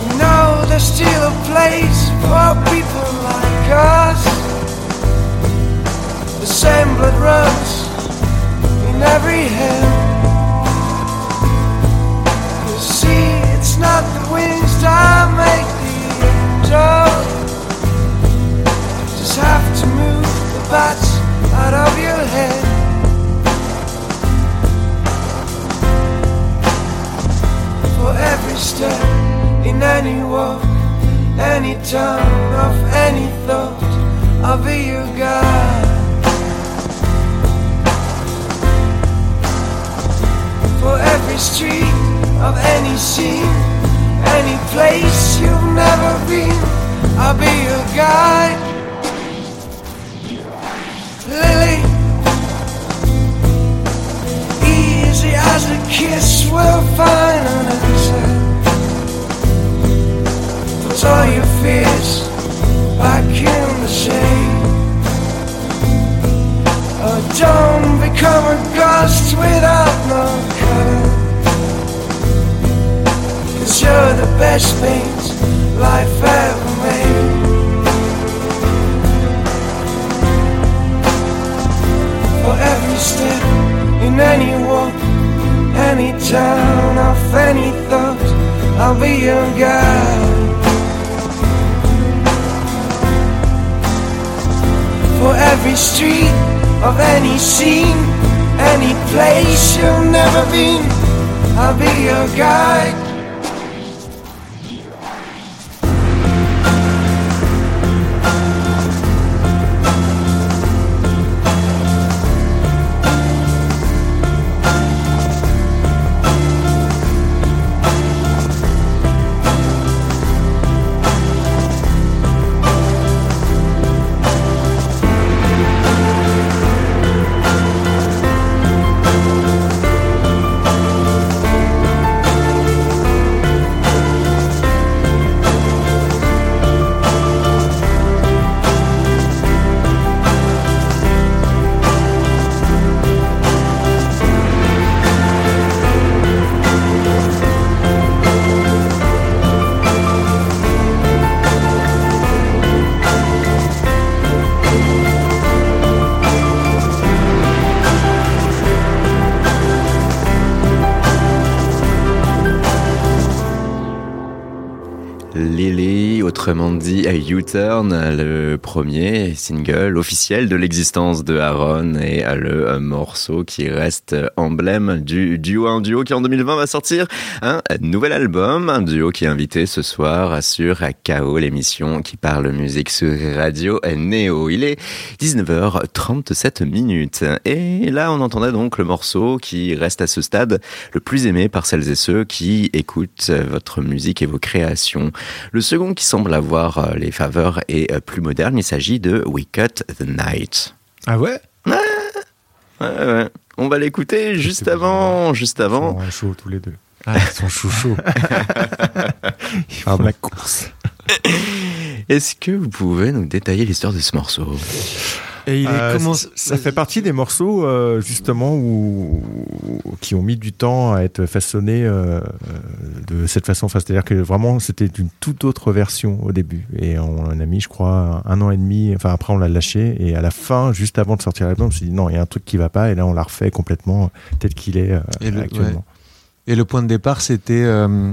you know there's still a place for people like us. The same blood runs in every hand. You see, it's not the wings that make the angel. Just have to move the bats out of your head. For every step in any walk, any turn of any thought, I'll be your guide. For every street of any scene, any place you've never been, I'll be your guide. Lily, easy as a kiss will find an answer. Put all your fears back in the shade. Oh, don't become a ghost without no color. Cause you're the best things life ever made. Every step in any walk, any town of any thought, I'll be your guide. For every street of any scene, any place you've never been, I'll be your guide. Dit U-Turn, le premier single officiel de l'existence de Aaron et le morceau qui reste emblème du duo, un duo qui en 2020 va sortir un nouvel album, un duo qui est invité ce soir sur KO, l'émission qui parle musique sur Radio Néo. Il est 19h37 minutes et là on entendait donc le morceau qui reste à ce stade le plus aimé par celles et ceux qui écoutent votre musique et vos créations. Le second qui semble avoir euh, les faveurs est euh, plus moderne. Il s'agit de We Cut the Night. Ah ouais? Ouais, ouais. On va l'écouter juste avant, juste avant. Ils sont chauds tous les deux. Ah, ils sont chouchous. Ils font la course. Est-ce que vous pouvez nous détailler l'histoire de ce morceau? Et il est comment... Ça fait partie des morceaux euh, justement où, qui ont mis du temps à être façonnés euh, de cette façon. Enfin, c'est-à-dire que vraiment c'était une toute autre version au début. Et on en a mis, je crois, un an et demi. Enfin, après on l'a lâché. Et à la fin, juste avant de sortir l'album, on s'est dit non, il y a un truc qui va pas. Et là, on l'a refait complètement tel qu'il est euh, Et le- actuellement. Et le point de départ, c'était euh,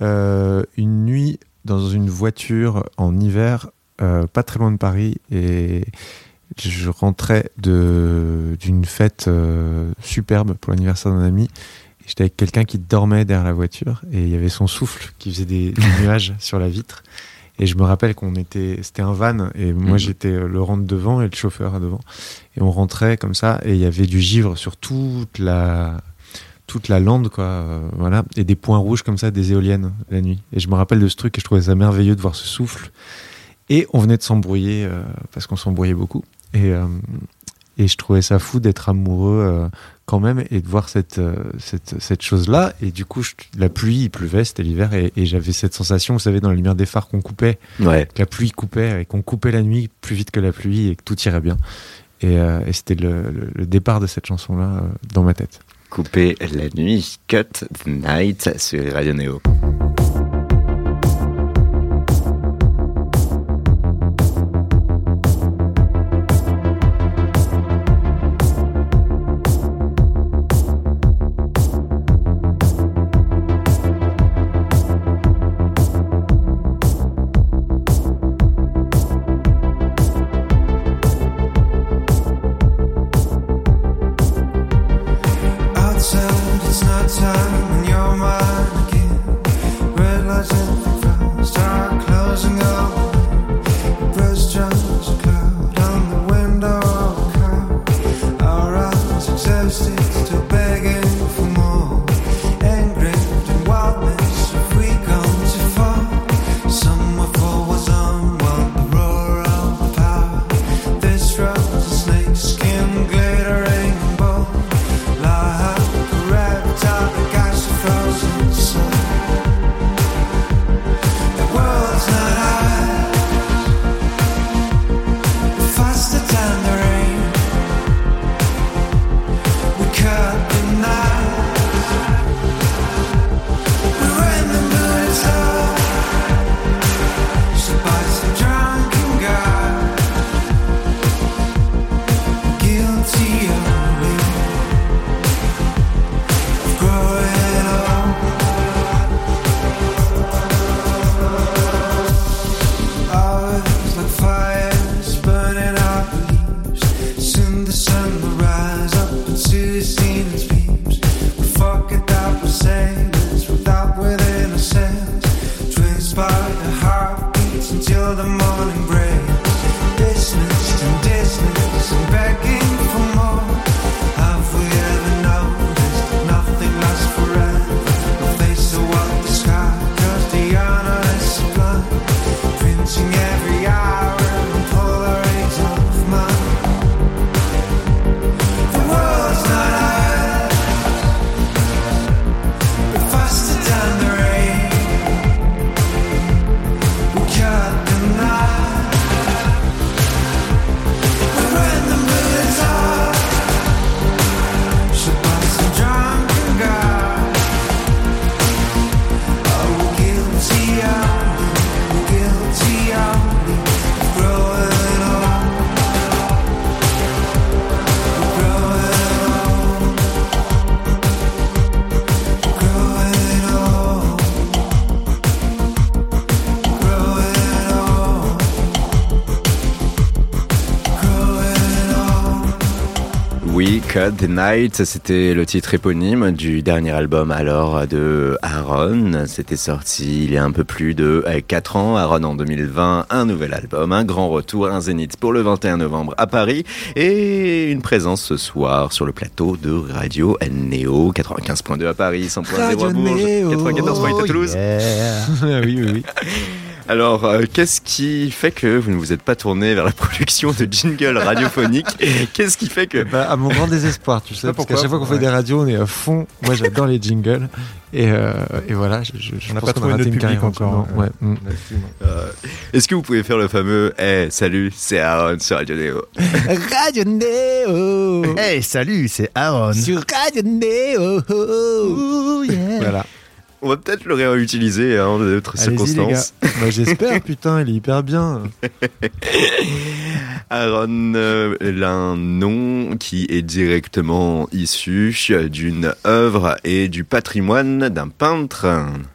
euh, une nuit dans une voiture en hiver, euh, pas très loin de Paris, et je rentrais d'une fête euh, superbe pour l'anniversaire d'un ami. J'étais avec quelqu'un qui dormait derrière la voiture, et il y avait son souffle qui faisait des, des nuages sur la vitre. Et je me rappelle qu'on était, c'était un van, et moi Mhm. j'étais euh, le rentre devant et le chauffeur devant. Et on rentrait comme ça, et il y avait du givre sur toute la, toute la lande, quoi, euh, voilà, et des points rouges comme ça, des éoliennes la nuit. Et je me rappelle de ce truc et je trouvais ça merveilleux de voir ce souffle. Et on venait de s'embrouiller euh, parce qu'on s'embrouillait beaucoup. Et, euh, et je trouvais ça fou d'être amoureux euh, quand même et de voir cette, euh, cette, cette chose-là. Et du coup, je- la pluie, il pleuvait, c'était l'hiver, et, et j'avais cette sensation, vous savez, dans la lumière des phares qu'on coupait, Ouais. que la pluie coupait et qu'on coupait la nuit plus vite que la pluie et que tout irait bien. Et, euh, et c'était le, le- le départ de cette chanson-là euh, dans ma tête. Couper la nuit, Cut the Night sur Radio Néo. Cut the Night, c'était le titre éponyme du dernier album alors de Aaron. C'était sorti il y a un peu plus de 4 ans. Aaron en 2020, un nouvel album, un grand retour, un zénith pour le 21 novembre à Paris et une présence ce soir sur le plateau de Radio Néo 95.2 à Paris, 100.0 à Bourges, 94.8 à Toulouse. oui, oui, oui. Alors, euh, qu'est-ce qui fait que vous ne vous êtes pas tourné vers la production de jingles radiophoniques Qu'est-ce qui fait que... Bah, à mon grand désespoir, tu sais, parce qu'à chaque fois qu'on fait des radios, on est à fond. Moi, j'adore les jingles. Et, euh, et voilà, je, je, On n'a pas trouvé notre public encore. Ouais. mm. Euh, Est-ce que vous pouvez faire le fameux « Eh, salut, c'est Aaron sur Radio Néo Radio Néo Hey, salut, c'est Aaron. Sur Radio Néo Voilà. » On va peut-être le réutiliser hein, dans d'autres circonstances. Bah, J'espère, putain, il est hyper bien. Aaron, euh, un nom qui est directement issu d'une œuvre et du patrimoine d'un peintre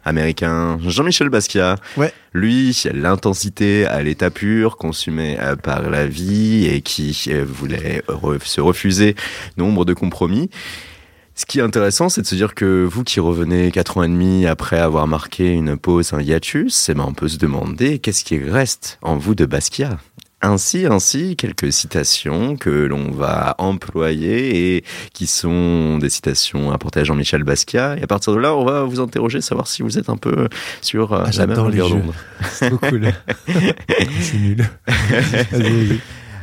américain, Jean-Michel Basquiat. Ouais. Lui, l'intensité à l'état pur, consumée euh, par la vie et qui euh, voulait re- se refuser nombre de compromis. Ce qui est intéressant, c'est de se dire que vous qui revenez quatre ans et demi après avoir marqué une pause, un hiatus, eh ben on peut se demander qu'est-ce qui reste en vous de Basquiat. Ainsi, ainsi, quelques citations que l'on va employer et qui sont des citations apportées à Jean-Michel Basquiat. Et à partir de là, on va vous interroger, savoir si vous êtes un peu sur euh, Ah, la même longueur d'onde. C'est cool. Je suis nul.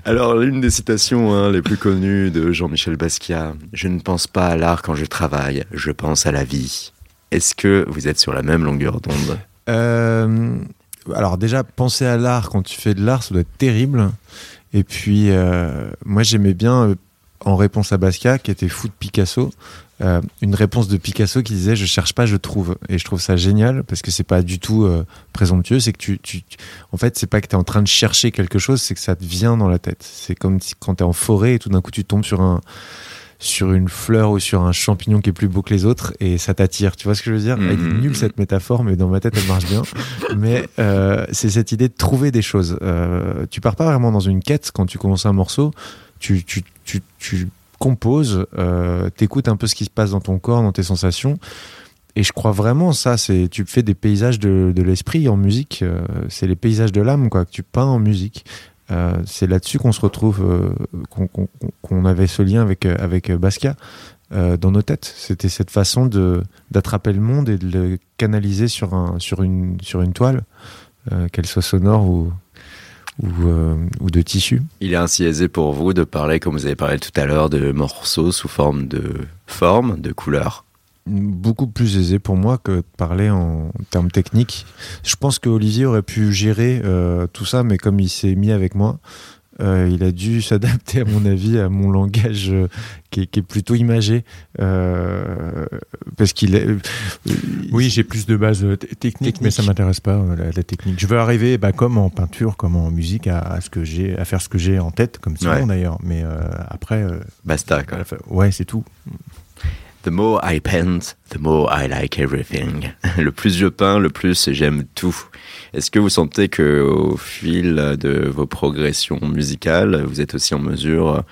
Alors, l'une des citations hein, les plus connues de Jean-Michel Basquiat, je ne pense pas à l'art quand je travaille, je pense à la vie. Est-ce que vous êtes sur la même longueur d'onde? Euh, alors déjà, penser à l'art quand tu fais de l'art, ça doit être terrible. Et puis, euh, moi j'aimais bien, euh, en réponse à Basquiat, qui était fou de Picasso, euh, une réponse de Picasso qui disait « je cherche pas, je trouve ». Et je trouve ça génial, parce que c'est pas du tout euh, présomptueux, c'est que tu, tu, En fait, c'est pas que tu es en train de chercher quelque chose, c'est que ça te vient dans la tête. C'est comme quand tu es en forêt et tout d'un coup tu tombes sur un sur une fleur ou sur un champignon qui est plus beau que les autres et ça t'attire. Tu vois ce que je veux dire? Elle est Mhm. nulle cette métaphore, mais dans ma tête elle marche bien. mais euh, c'est cette idée de trouver des choses. Tu pars pas vraiment dans une quête quand tu commences un morceau. Tu, tu, tu, tu composes, euh, t'écoutes un peu ce qui se passe dans ton corps, dans tes sensations. Et je crois vraiment ça, c'est tu fais des paysages de, de l'esprit en musique, euh, c'est les paysages de l'âme quoi que tu peins en musique. Euh, c'est là-dessus qu'on se retrouve, qu'on avait ce lien avec avec Basquiat dans nos têtes. C'était cette façon de d'attraper le monde et de le canaliser sur un sur une sur une toile, qu'elle soit sonore ou ou, euh, ou de tissu. Il est ainsi aisé pour vous de parler, comme vous avez parlé tout à l'heure, de morceaux sous forme de forme, de couleur. beaucoup plus aisé pour moi que de parler en termes techniques. Je pense que Olivier aurait pu gérer euh, tout ça, mais comme il s'est mis avec moi, euh, il a dû s'adapter, à mon avis, à mon langage euh, qui, est, qui est plutôt imagé. euh, parce qu'il est. Oui, j'ai plus de base technique, mais ça m'intéresse pas la, la technique. Je veux arriver, bah, comme en peinture, comme en musique, à, à ce que j'ai, à faire ce que j'ai en tête, comme Ouais. d'ailleurs. Mais après, Basta, quoi. ouais, c'est tout. The more I paint, the more I like everything. Le plus je peins, le plus j'aime tout. Est-ce que vous sentez que au fil de vos progressions musicales, vous êtes aussi en mesure,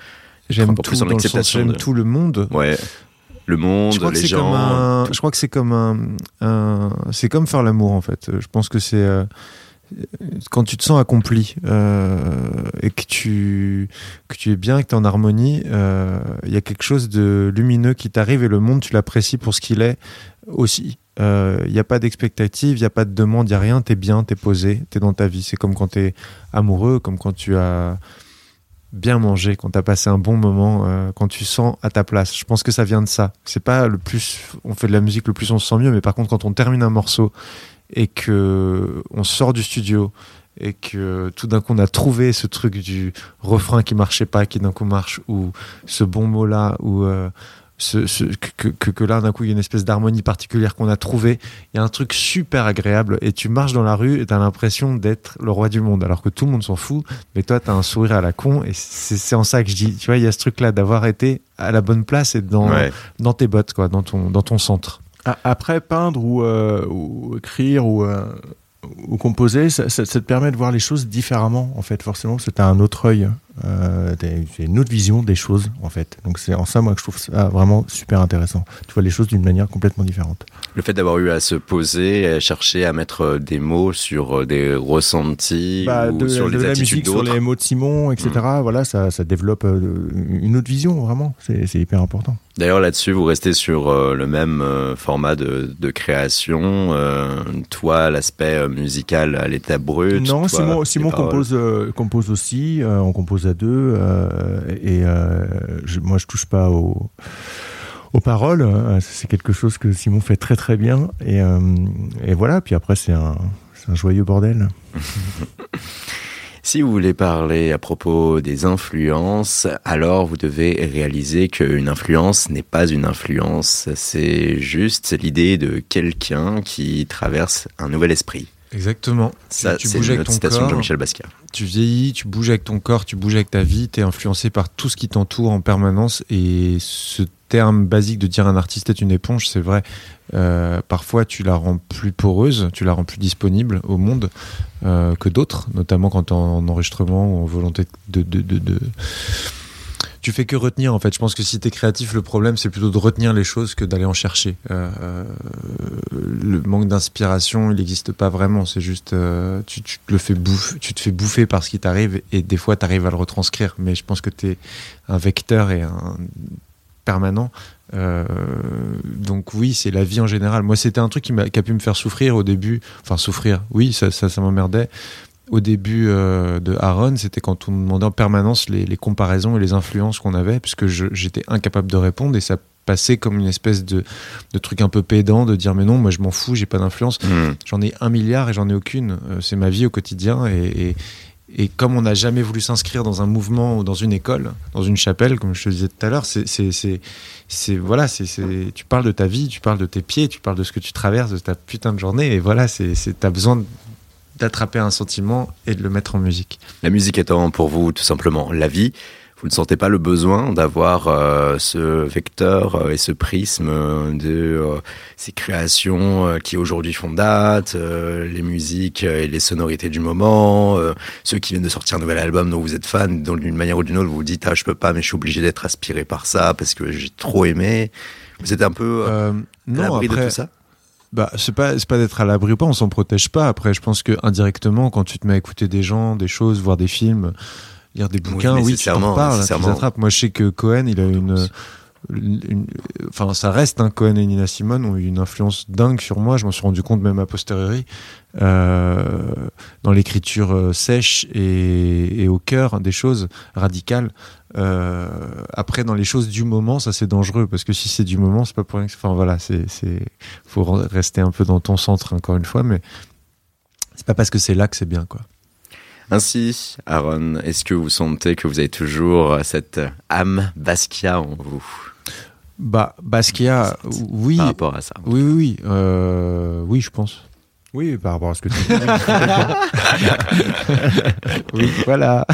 J'aime encore tout, dans le sens, j'aime de- tout le monde. ouais, le monde, les gens, un, je crois que c'est comme un, un- c'est comme faire l'amour en fait. Je pense que c'est euh, quand tu te sens accompli euh, et que tu que tu es bien, que tu es en harmonie, euh, il y a quelque chose de lumineux qui t'arrive et le monde tu l'apprécies pour ce qu'il est aussi. Euh, Il n'y a pas d'expectative, il n'y a pas de demande, il n'y a rien, t'es bien, t'es posé, t'es dans ta vie. C'est comme quand t'es amoureux, comme quand tu as bien mangé, quand t'as passé un bon moment, quand tu sens à ta place. Je pense que ça vient de ça. C'est pas le plus, on fait de la musique, le plus on se sent mieux, mais par contre quand on termine un morceau et que on sort du studio et que tout d'un coup on a trouvé ce truc du refrain qui marchait pas, qui d'un coup marche, ou ce bon mot là, ou euh, ce, ce- que, que, que là d'un coup il y a une espèce d'harmonie particulière qu'on a trouvé. Il y a un truc super agréable et tu marches dans la rue et t'as l'impression d'être le roi du monde alors que tout le monde s'en fout mais toi t'as un sourire à la con et c'est en ça que je dis tu vois il y a ce truc là d'avoir été à la bonne place et dans, Ouais. dans tes bottes quoi dans ton, dans ton centre Après, peindre ou, euh, écrire ou, euh, composer, ça te permet de voir les choses différemment, en fait, forcément, parce que tu as un autre œil Euh, c'est une autre vision des choses, en fait. Donc c'est en ça, moi, que je trouve ça vraiment super intéressant. Tu vois les choses d'une manière complètement différente. Le fait d'avoir eu à se poser, à chercher à mettre euh, des mots sur euh, des ressentis Bah, ou de, sur de les la attitudes musique, sur les mots de Simon, etc. Voilà, ça, ça développe euh, une autre vision, vraiment. C'est hyper important. D'ailleurs, là-dessus, vous restez sur euh, le même euh, format de, de création. toi, l'aspect musical à l'état brut. non, toi, Simon, Simon compose, compose aussi. on compose à deux. euh, et euh, je- moi, je touche pas aux, paroles. euh, c'est quelque chose que Simon fait très très bien. Et, euh, et voilà. Puis après, c'est un, c'est un joyeux bordel. Si vous voulez parler à propos des influences, alors vous devez réaliser qu'une influence n'est pas une influence. C'est juste l'idée de quelqu'un qui traverse un nouvel esprit. Exactement. Ça, tu c'est bouges une avec ton citation corps. Jean-Michel Basquiat. tu vieillis, tu bouges avec ton corps, tu bouges avec ta vie, tu es influencé par tout ce qui t'entoure en permanence. Et ce terme basique de dire un artiste est une éponge, c'est vrai. Euh, parfois, tu la rends plus poreuse, tu la rends plus disponible au monde euh, que d'autres, notamment quand tu en enregistrement ou en volonté de, de, de, de- Tu fais que retenir, en fait. Je pense que si tu es créatif, le problème, c'est plutôt de retenir les choses que d'aller en chercher. Euh, euh, le manque d'inspiration, il n'existe pas vraiment. C'est juste, euh, tu, le fais bouffer, tu te fais bouffer par ce qui t'arrive et des fois, tu arrives à le retranscrire. Mais je pense que tu es un vecteur et un permanent. Donc oui, c'est la vie en général. Moi, c'était un truc qui, a pu me faire souffrir au début. Enfin, souffrir, oui, ça, ça m'emmerdait. Au début euh, de Aaron, c'était quand on me demandait en permanence les, les comparaisons et les influences qu'on avait, puisque j'étais incapable de répondre et ça passait comme une espèce de, de truc un peu pédant de dire mais non, moi je m'en fous, j'ai pas d'influence. Hmm. J'en ai un milliard et j'en ai aucune. Euh, c'est ma vie au quotidien. Et, et, et comme on n'a jamais voulu s'inscrire dans un mouvement ou dans une école, dans une chapelle, comme je te disais tout à l'heure, c'est, c'est, voilà, c'est, tu parles de ta vie, tu parles de tes pieds, tu parles de ce que tu traverses, de ta putain de journée. Et voilà, c'est, t'as besoin d'attraper un sentiment et de le mettre en musique. La musique étant pour vous tout simplement la vie, vous ne sentez pas le besoin d'avoir euh, ce vecteur euh, et ce prisme euh, de euh, ces créations euh, qui aujourd'hui font date, euh, les musiques et les sonorités du moment, euh, ceux qui viennent de sortir un nouvel album dont vous êtes fan, dont d'une manière ou d'une autre vous vous dites ah je peux pas mais je suis obligé d'être aspiré par ça parce que j'ai trop aimé. Vous êtes un peu non, l'abri de après, tout ça? Bah, c'est pas, pas d'être à l'abri ou pas, on s'en protège pas. Après, je pense que indirectement, quand tu te mets à écouter des gens, des choses, voir des films, lire des bouquins, oui, tu nécessairement, t'en parles, tu les attrapes. Moi, je sais que Cohen, il a une, une- une- enfin, ça reste, hein, Cohen et Nina Simone ont eu une influence dingue sur moi. Je m'en suis rendu compte même a posteriori, euh, dans l'écriture euh, sèche et, et au cœur des choses radicales. Euh, après, dans les choses du moment, ça c'est dangereux parce que si c'est du moment, c'est pas pour rien. que- Enfin voilà, c'est, faut re- rester un peu dans ton centre encore une fois, mais c'est pas parce que c'est là que c'est bien quoi. Ainsi, Aaron, est-ce que vous sentez que vous avez toujours cette âme Basquiat en vous? Bah Basquiat, oui, par rapport à ça oui, oui, oui, euh, oui, je pense. Oui, par rapport à ce que tu dis. oui, voilà.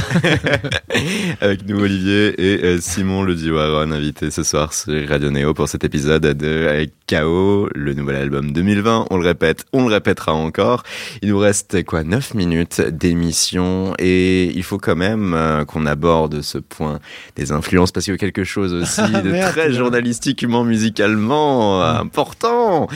Avec nous Olivier et euh, Simon le duo Aaron invité ce soir sur Radio Néo pour cet épisode de euh, KO, le nouvel album 2020. On le répète, on le répétera encore. Il nous reste quoi 9 minutes d'émission et il faut quand même euh, qu'on aborde ce point des influences parce qu'il y a quelque chose aussi de très journalistiquement musicalement important.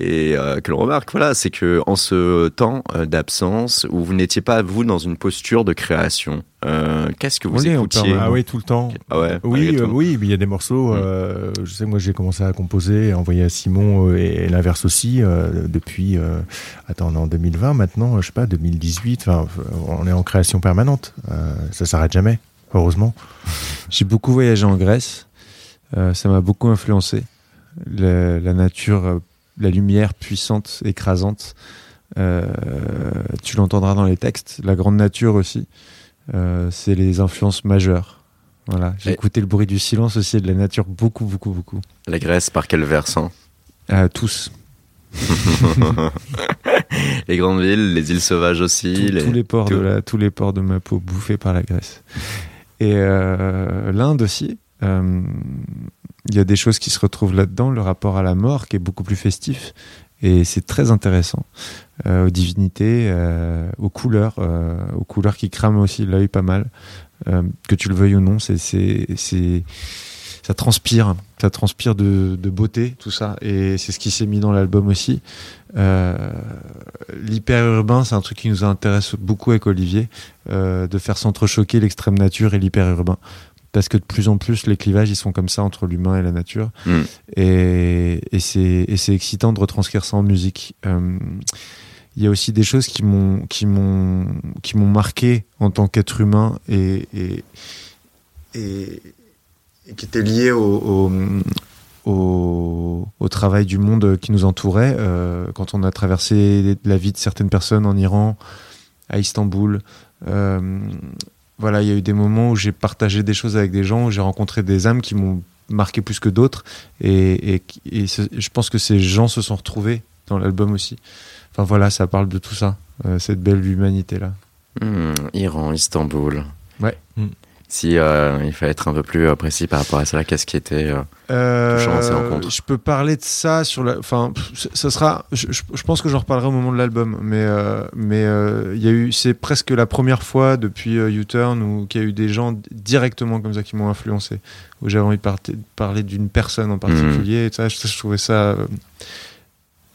Et euh, que l'on remarque, voilà, c'est que en ce temps euh, d'absence où vous n'étiez pas vous dans une posture de création, euh, qu'est-ce que On vous en écoutiez. Ah oui, tout le temps. Ah ouais, Oui, euh, oui, il y a des morceaux. Mm. euh, je sais, moi, j'ai commencé à composer, à envoyer à Simon euh, et, l'inverse aussi euh, depuis. euh, attends, on est en 2020 maintenant, je sais pas, 2018. Enfin, on est en création permanente. Euh, ça s'arrête jamais, heureusement. J'ai beaucoup voyagé en Grèce. Euh, ça m'a beaucoup influencé. La, la nature, euh, la lumière puissante, écrasante. Euh, tu l'entendras dans les textes. La grande nature aussi. Euh, c'est les influences majeures. Voilà. J'ai Et- écouté le bruit du silence aussi et de la nature beaucoup, beaucoup, beaucoup. La Grèce, par quel versant? Euh, tous. Les grandes villes, les îles sauvages aussi. Tous- les... tous les ports tout. de la, tous les ports de ma peau bouffés par la Grèce. Et euh, l'Inde aussi. euh, Il y a des choses qui se retrouvent là-dedans, le rapport à la mort qui est beaucoup plus festif. Et c'est très intéressant. Euh, aux divinités, euh, aux couleurs, euh, aux couleurs qui crament aussi l'œil pas mal. Que tu le veuilles ou non, c'est, c'est, ça transpire, ça transpire de, de beauté, tout ça. Et c'est ce qui s'est mis dans l'album aussi. Euh, l'hyper-urbain, c'est un truc qui nous intéresse beaucoup avec Olivier, de faire s'entrechoquer l'extrême nature et l'hyper-urbain. Parce que de plus en plus, les clivages, ils sont comme ça entre l'humain et la nature. Mm. Et, et c'est excitant de retranscrire ça en musique. Euh, Il y a aussi des choses qui m'ont qui m'ont qui m'ont marqué en tant qu'être humain et, et, et, et qui étaient liées au, au, au, au travail du monde qui nous entourait. Euh, quand on a traversé la vie de certaines personnes en Iran, à Istanbul. Euh, voilà, il y a eu des moments où j'ai partagé des choses avec des gens, où j'ai rencontré des âmes qui m'ont marqué plus que d'autres. Et, et, et ce- je pense que ces gens se sont retrouvés dans l'album aussi. Enfin voilà, ça parle de tout ça, euh, cette belle humanité-là. Hmm, Iran, Istanbul. Ouais. Hmm. Si euh, il fallait être un peu plus euh, précis par rapport à cela, qu'est-ce qui était euh, Touchant ces rencontres. je peux parler de ça sur la. Enfin, ça- sera. Je, pense que j'en reparlerai au moment de l'album, mais euh, mais euh, il y a eu. C'est presque la première fois depuis euh, U-Turn où qu'il y a eu des gens directement comme ça qui m'ont influencé. Où j'avais envie de, parler d'une personne en particulier. Et ça, je, je trouvais ça euh,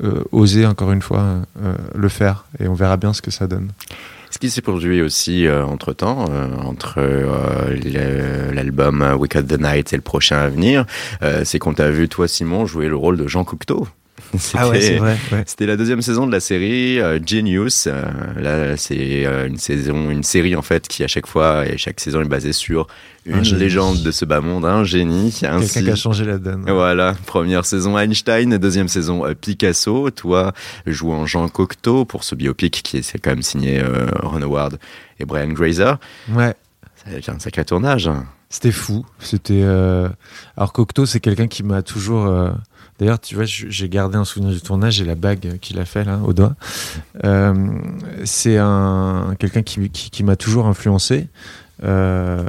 euh, oser encore une fois euh, le faire, et on verra bien ce que ça donne. Ce qui s'est produit aussi euh, entre temps, entre euh, l'album euh, We Cut the Night et le prochain à venir, euh, c'est qu'on t'a vu, toi, Simon, jouer le rôle de Jean Cocteau. C'était- vrai. Ouais. C'était la deuxième saison de la série euh, Genius. Euh, là, c'est euh, une saison, une série en fait qui à chaque fois et chaque saison est basée sur une Un légende de ce bas monde, un génie. Quelqu'un qui a changé la donne. voilà, première saison Einstein, deuxième saison Picasso. Toi, jouant Jean Cocteau pour ce biopic qui est c'est quand même signé Ron Howard et Brian Grazer. Ouais. Ça a été un sacré tournage. hein. C'était fou. C'était. Alors Cocteau, c'est quelqu'un qui m'a toujours. D'ailleurs, tu vois, j'ai gardé un souvenir du tournage. J'ai la bague qu'il a fait là au doigt. Euh, c'est un quelqu'un qui, m'a toujours influencé. Euh,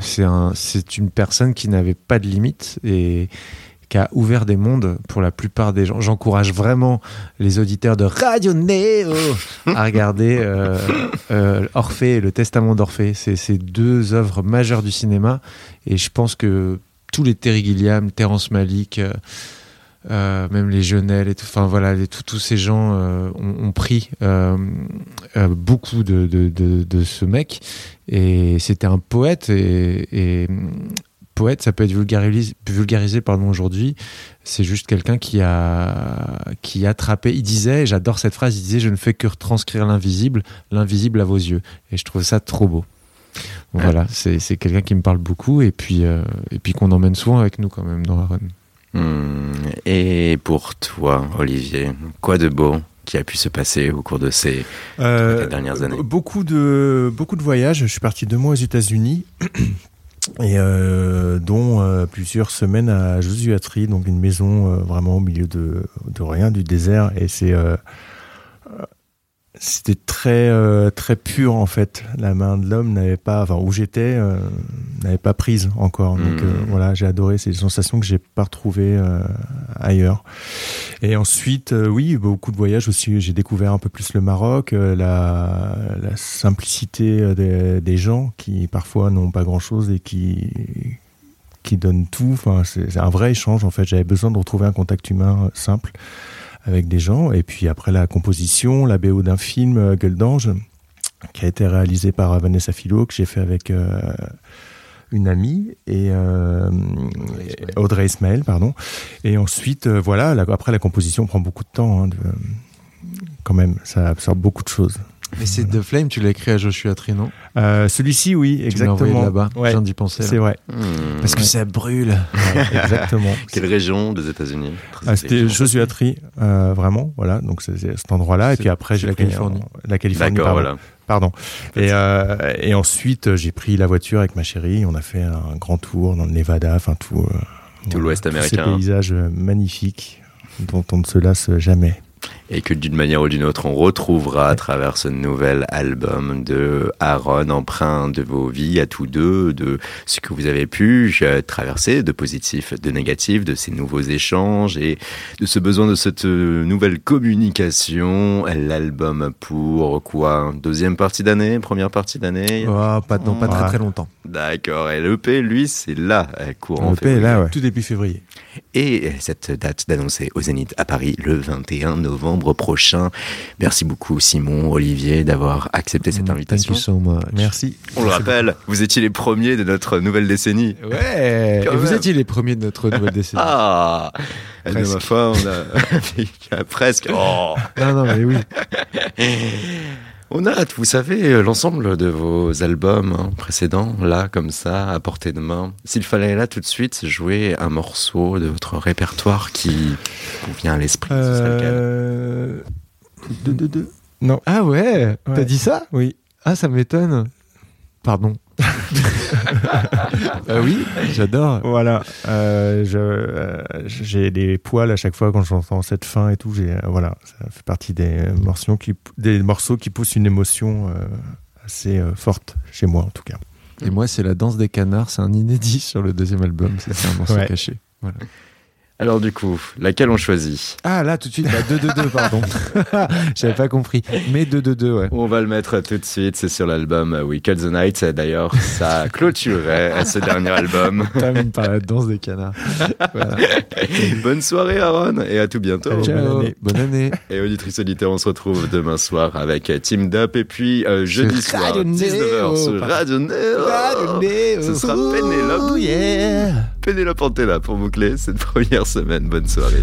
c'est un, c'est une personne qui n'avait pas de limites et qui a ouvert des mondes pour la plupart des gens. J'encourage vraiment les auditeurs de Radio Néo à regarder euh, euh, Orphée et le Testament d'Orphée. C'est deux œuvres majeures du cinéma et je pense que tous les Terry Gilliam, Terrence Malick, euh, même les Jeunel et tout, enfin voilà, les- tous- tous ces gens euh, ont, ont pris euh, beaucoup de, de, de, de ce mec et c'était un poète et, et, poète, ça peut être vulgarisé, vulgarisé pardon aujourd'hui. C'est juste quelqu'un qui a qui a attrapé. Il disait, et j'adore cette phrase, il disait je ne fais que retranscrire l'invisible, l'invisible à vos yeux. Et je trouve ça trop beau. Voilà, c'est quelqu'un qui me parle beaucoup et puis et puis qu'on emmène souvent avec nous quand même dans la run. Pour toi, Olivier, quoi de beau qui a pu se passer au cours de ces Euh, dernières années? Beaucoup de, beaucoup de voyages. Je suis parti deux mois aux États-Unis. Et euh, dont euh, plusieurs semaines à Josuatri, donc une maison euh, vraiment au milieu de, de rien, du désert. Et c'est c'était très euh, très pur en fait. La main de l'homme n'avait pas, enfin où j'étais, euh, n'avait pas prise encore. Donc Mhm. euh, voilà, j'ai adoré. C'est des sensations que j'ai pas retrouvées euh, ailleurs. Et ensuite, oui, beaucoup de voyages aussi. J'ai découvert un peu plus le Maroc, la, la simplicité des, des gens qui parfois n'ont pas grand-chose et qui qui donnent tout. Enfin, c'est un vrai échange en fait. J'avais besoin de retrouver un contact humain simple avec des gens. Et puis après la composition, la BO d'un film, euh, Gueule d'ange, qui a été réalisé par euh, Vanessa Philo, que j'ai fait avec euh, une amie et euh. Audrey Ismaël, pardon. Et ensuite, euh, voilà, la- après la composition prend beaucoup de temps. hein, de- quand même, ça absorbe beaucoup de choses. Mais c'est The Flame, tu l'as écrit à Joshua Tree, non? Euh, Celui-ci, oui, Tu me l'as envoyé exactement. là-bas. Ouais, Je viens d'y penser. c'est vrai, Hmm. Parce que ça brûle. Ouais, exactement. Quelle région des États-Unis? Ah, C'était. Joshua Tree, euh, vraiment, voilà. Donc c'est cet endroit-là, et puis après j'ai la Californie. euh, la Californie, D'accord, pardon. voilà. Pardon. Et, euh, et ensuite j'ai pris la voiture avec ma chérie, on a fait un grand tour dans le Nevada, enfin tout. euh, Tout l'Ouest tous américain. Ces paysages magnifiques dont on ne se lasse jamais. Et que d'une manière ou d'une autre on retrouvera à travers ce nouvel album de Aaron, empreint de vos vies à tous deux, de ce que vous avez pu traverser, de positif, de négatif, de ces nouveaux échanges et de ce besoin de cette nouvelle communication. L'album pour quoi? Deuxième partie d'année? Première partie d'année? Oh, pas, non, pas très Ouais. très longtemps. D'accord, et l'EP, lui, c'est là, euh, courant Le P est là, ouais. Tout début février. et cette date d'annoncer au Zénith à Paris le 21 novembre prochain. Merci beaucoup Simon, Olivier d'avoir accepté cette Mm, invitation. Thank you so much. Merci. On le rappelle, vous étiez les premiers de notre nouvelle décennie. Ouais. Et vous étiez les premiers de notre nouvelle décennie. Ah De Presque. ma foi, on a presque. Oh. Non, non, mais oui. On a hâte, vous savez, euh, l'ensemble de vos albums hein, précédents, là, comme ça, à portée de main. S'il fallait là tout de suite jouer un morceau de votre répertoire qui vous vient à l'esprit, ce Euh... Deux, deux, deux. Non. Ah ouais, T'as dit ça? Oui. Ah, ça m'étonne. Pardon. Bah oui, j'adore. Voilà. Euh, je, euh, j'ai des poils à chaque fois quand j'entends cette fin et tout. J'ai, euh, voilà, ça fait partie des morceaux qui, des morceaux qui poussent une émotion euh, assez euh, forte chez moi en tout cas. Et moi, c'est la danse des canards. C'est un inédit sur le deuxième album. C'est un morceau Ouais. caché. Voilà. Alors du coup, laquelle on choisit Ah là, tout de suite, bah, 2-2-2, pardon. J'avais pas compris. Mais 2-2-2, ouais. On va le mettre tout de suite, c'est sur l'album We Cut the Night. D'ailleurs, ça clôturait ce dernier album. On termine par la danse des canards. Voilà. Bonne soirée Aaron et à tout bientôt. Allez, bonne année. Bonne année. Et auditrice auditeur, on se retrouve demain soir avec Team Up et puis euh, jeudi soir, Radio 19h sur Néo. Radio Néo. Ce sera Pénélope. Oh yeah. Pénélope Antella pour boucler cette première semaine. Bonne soirée.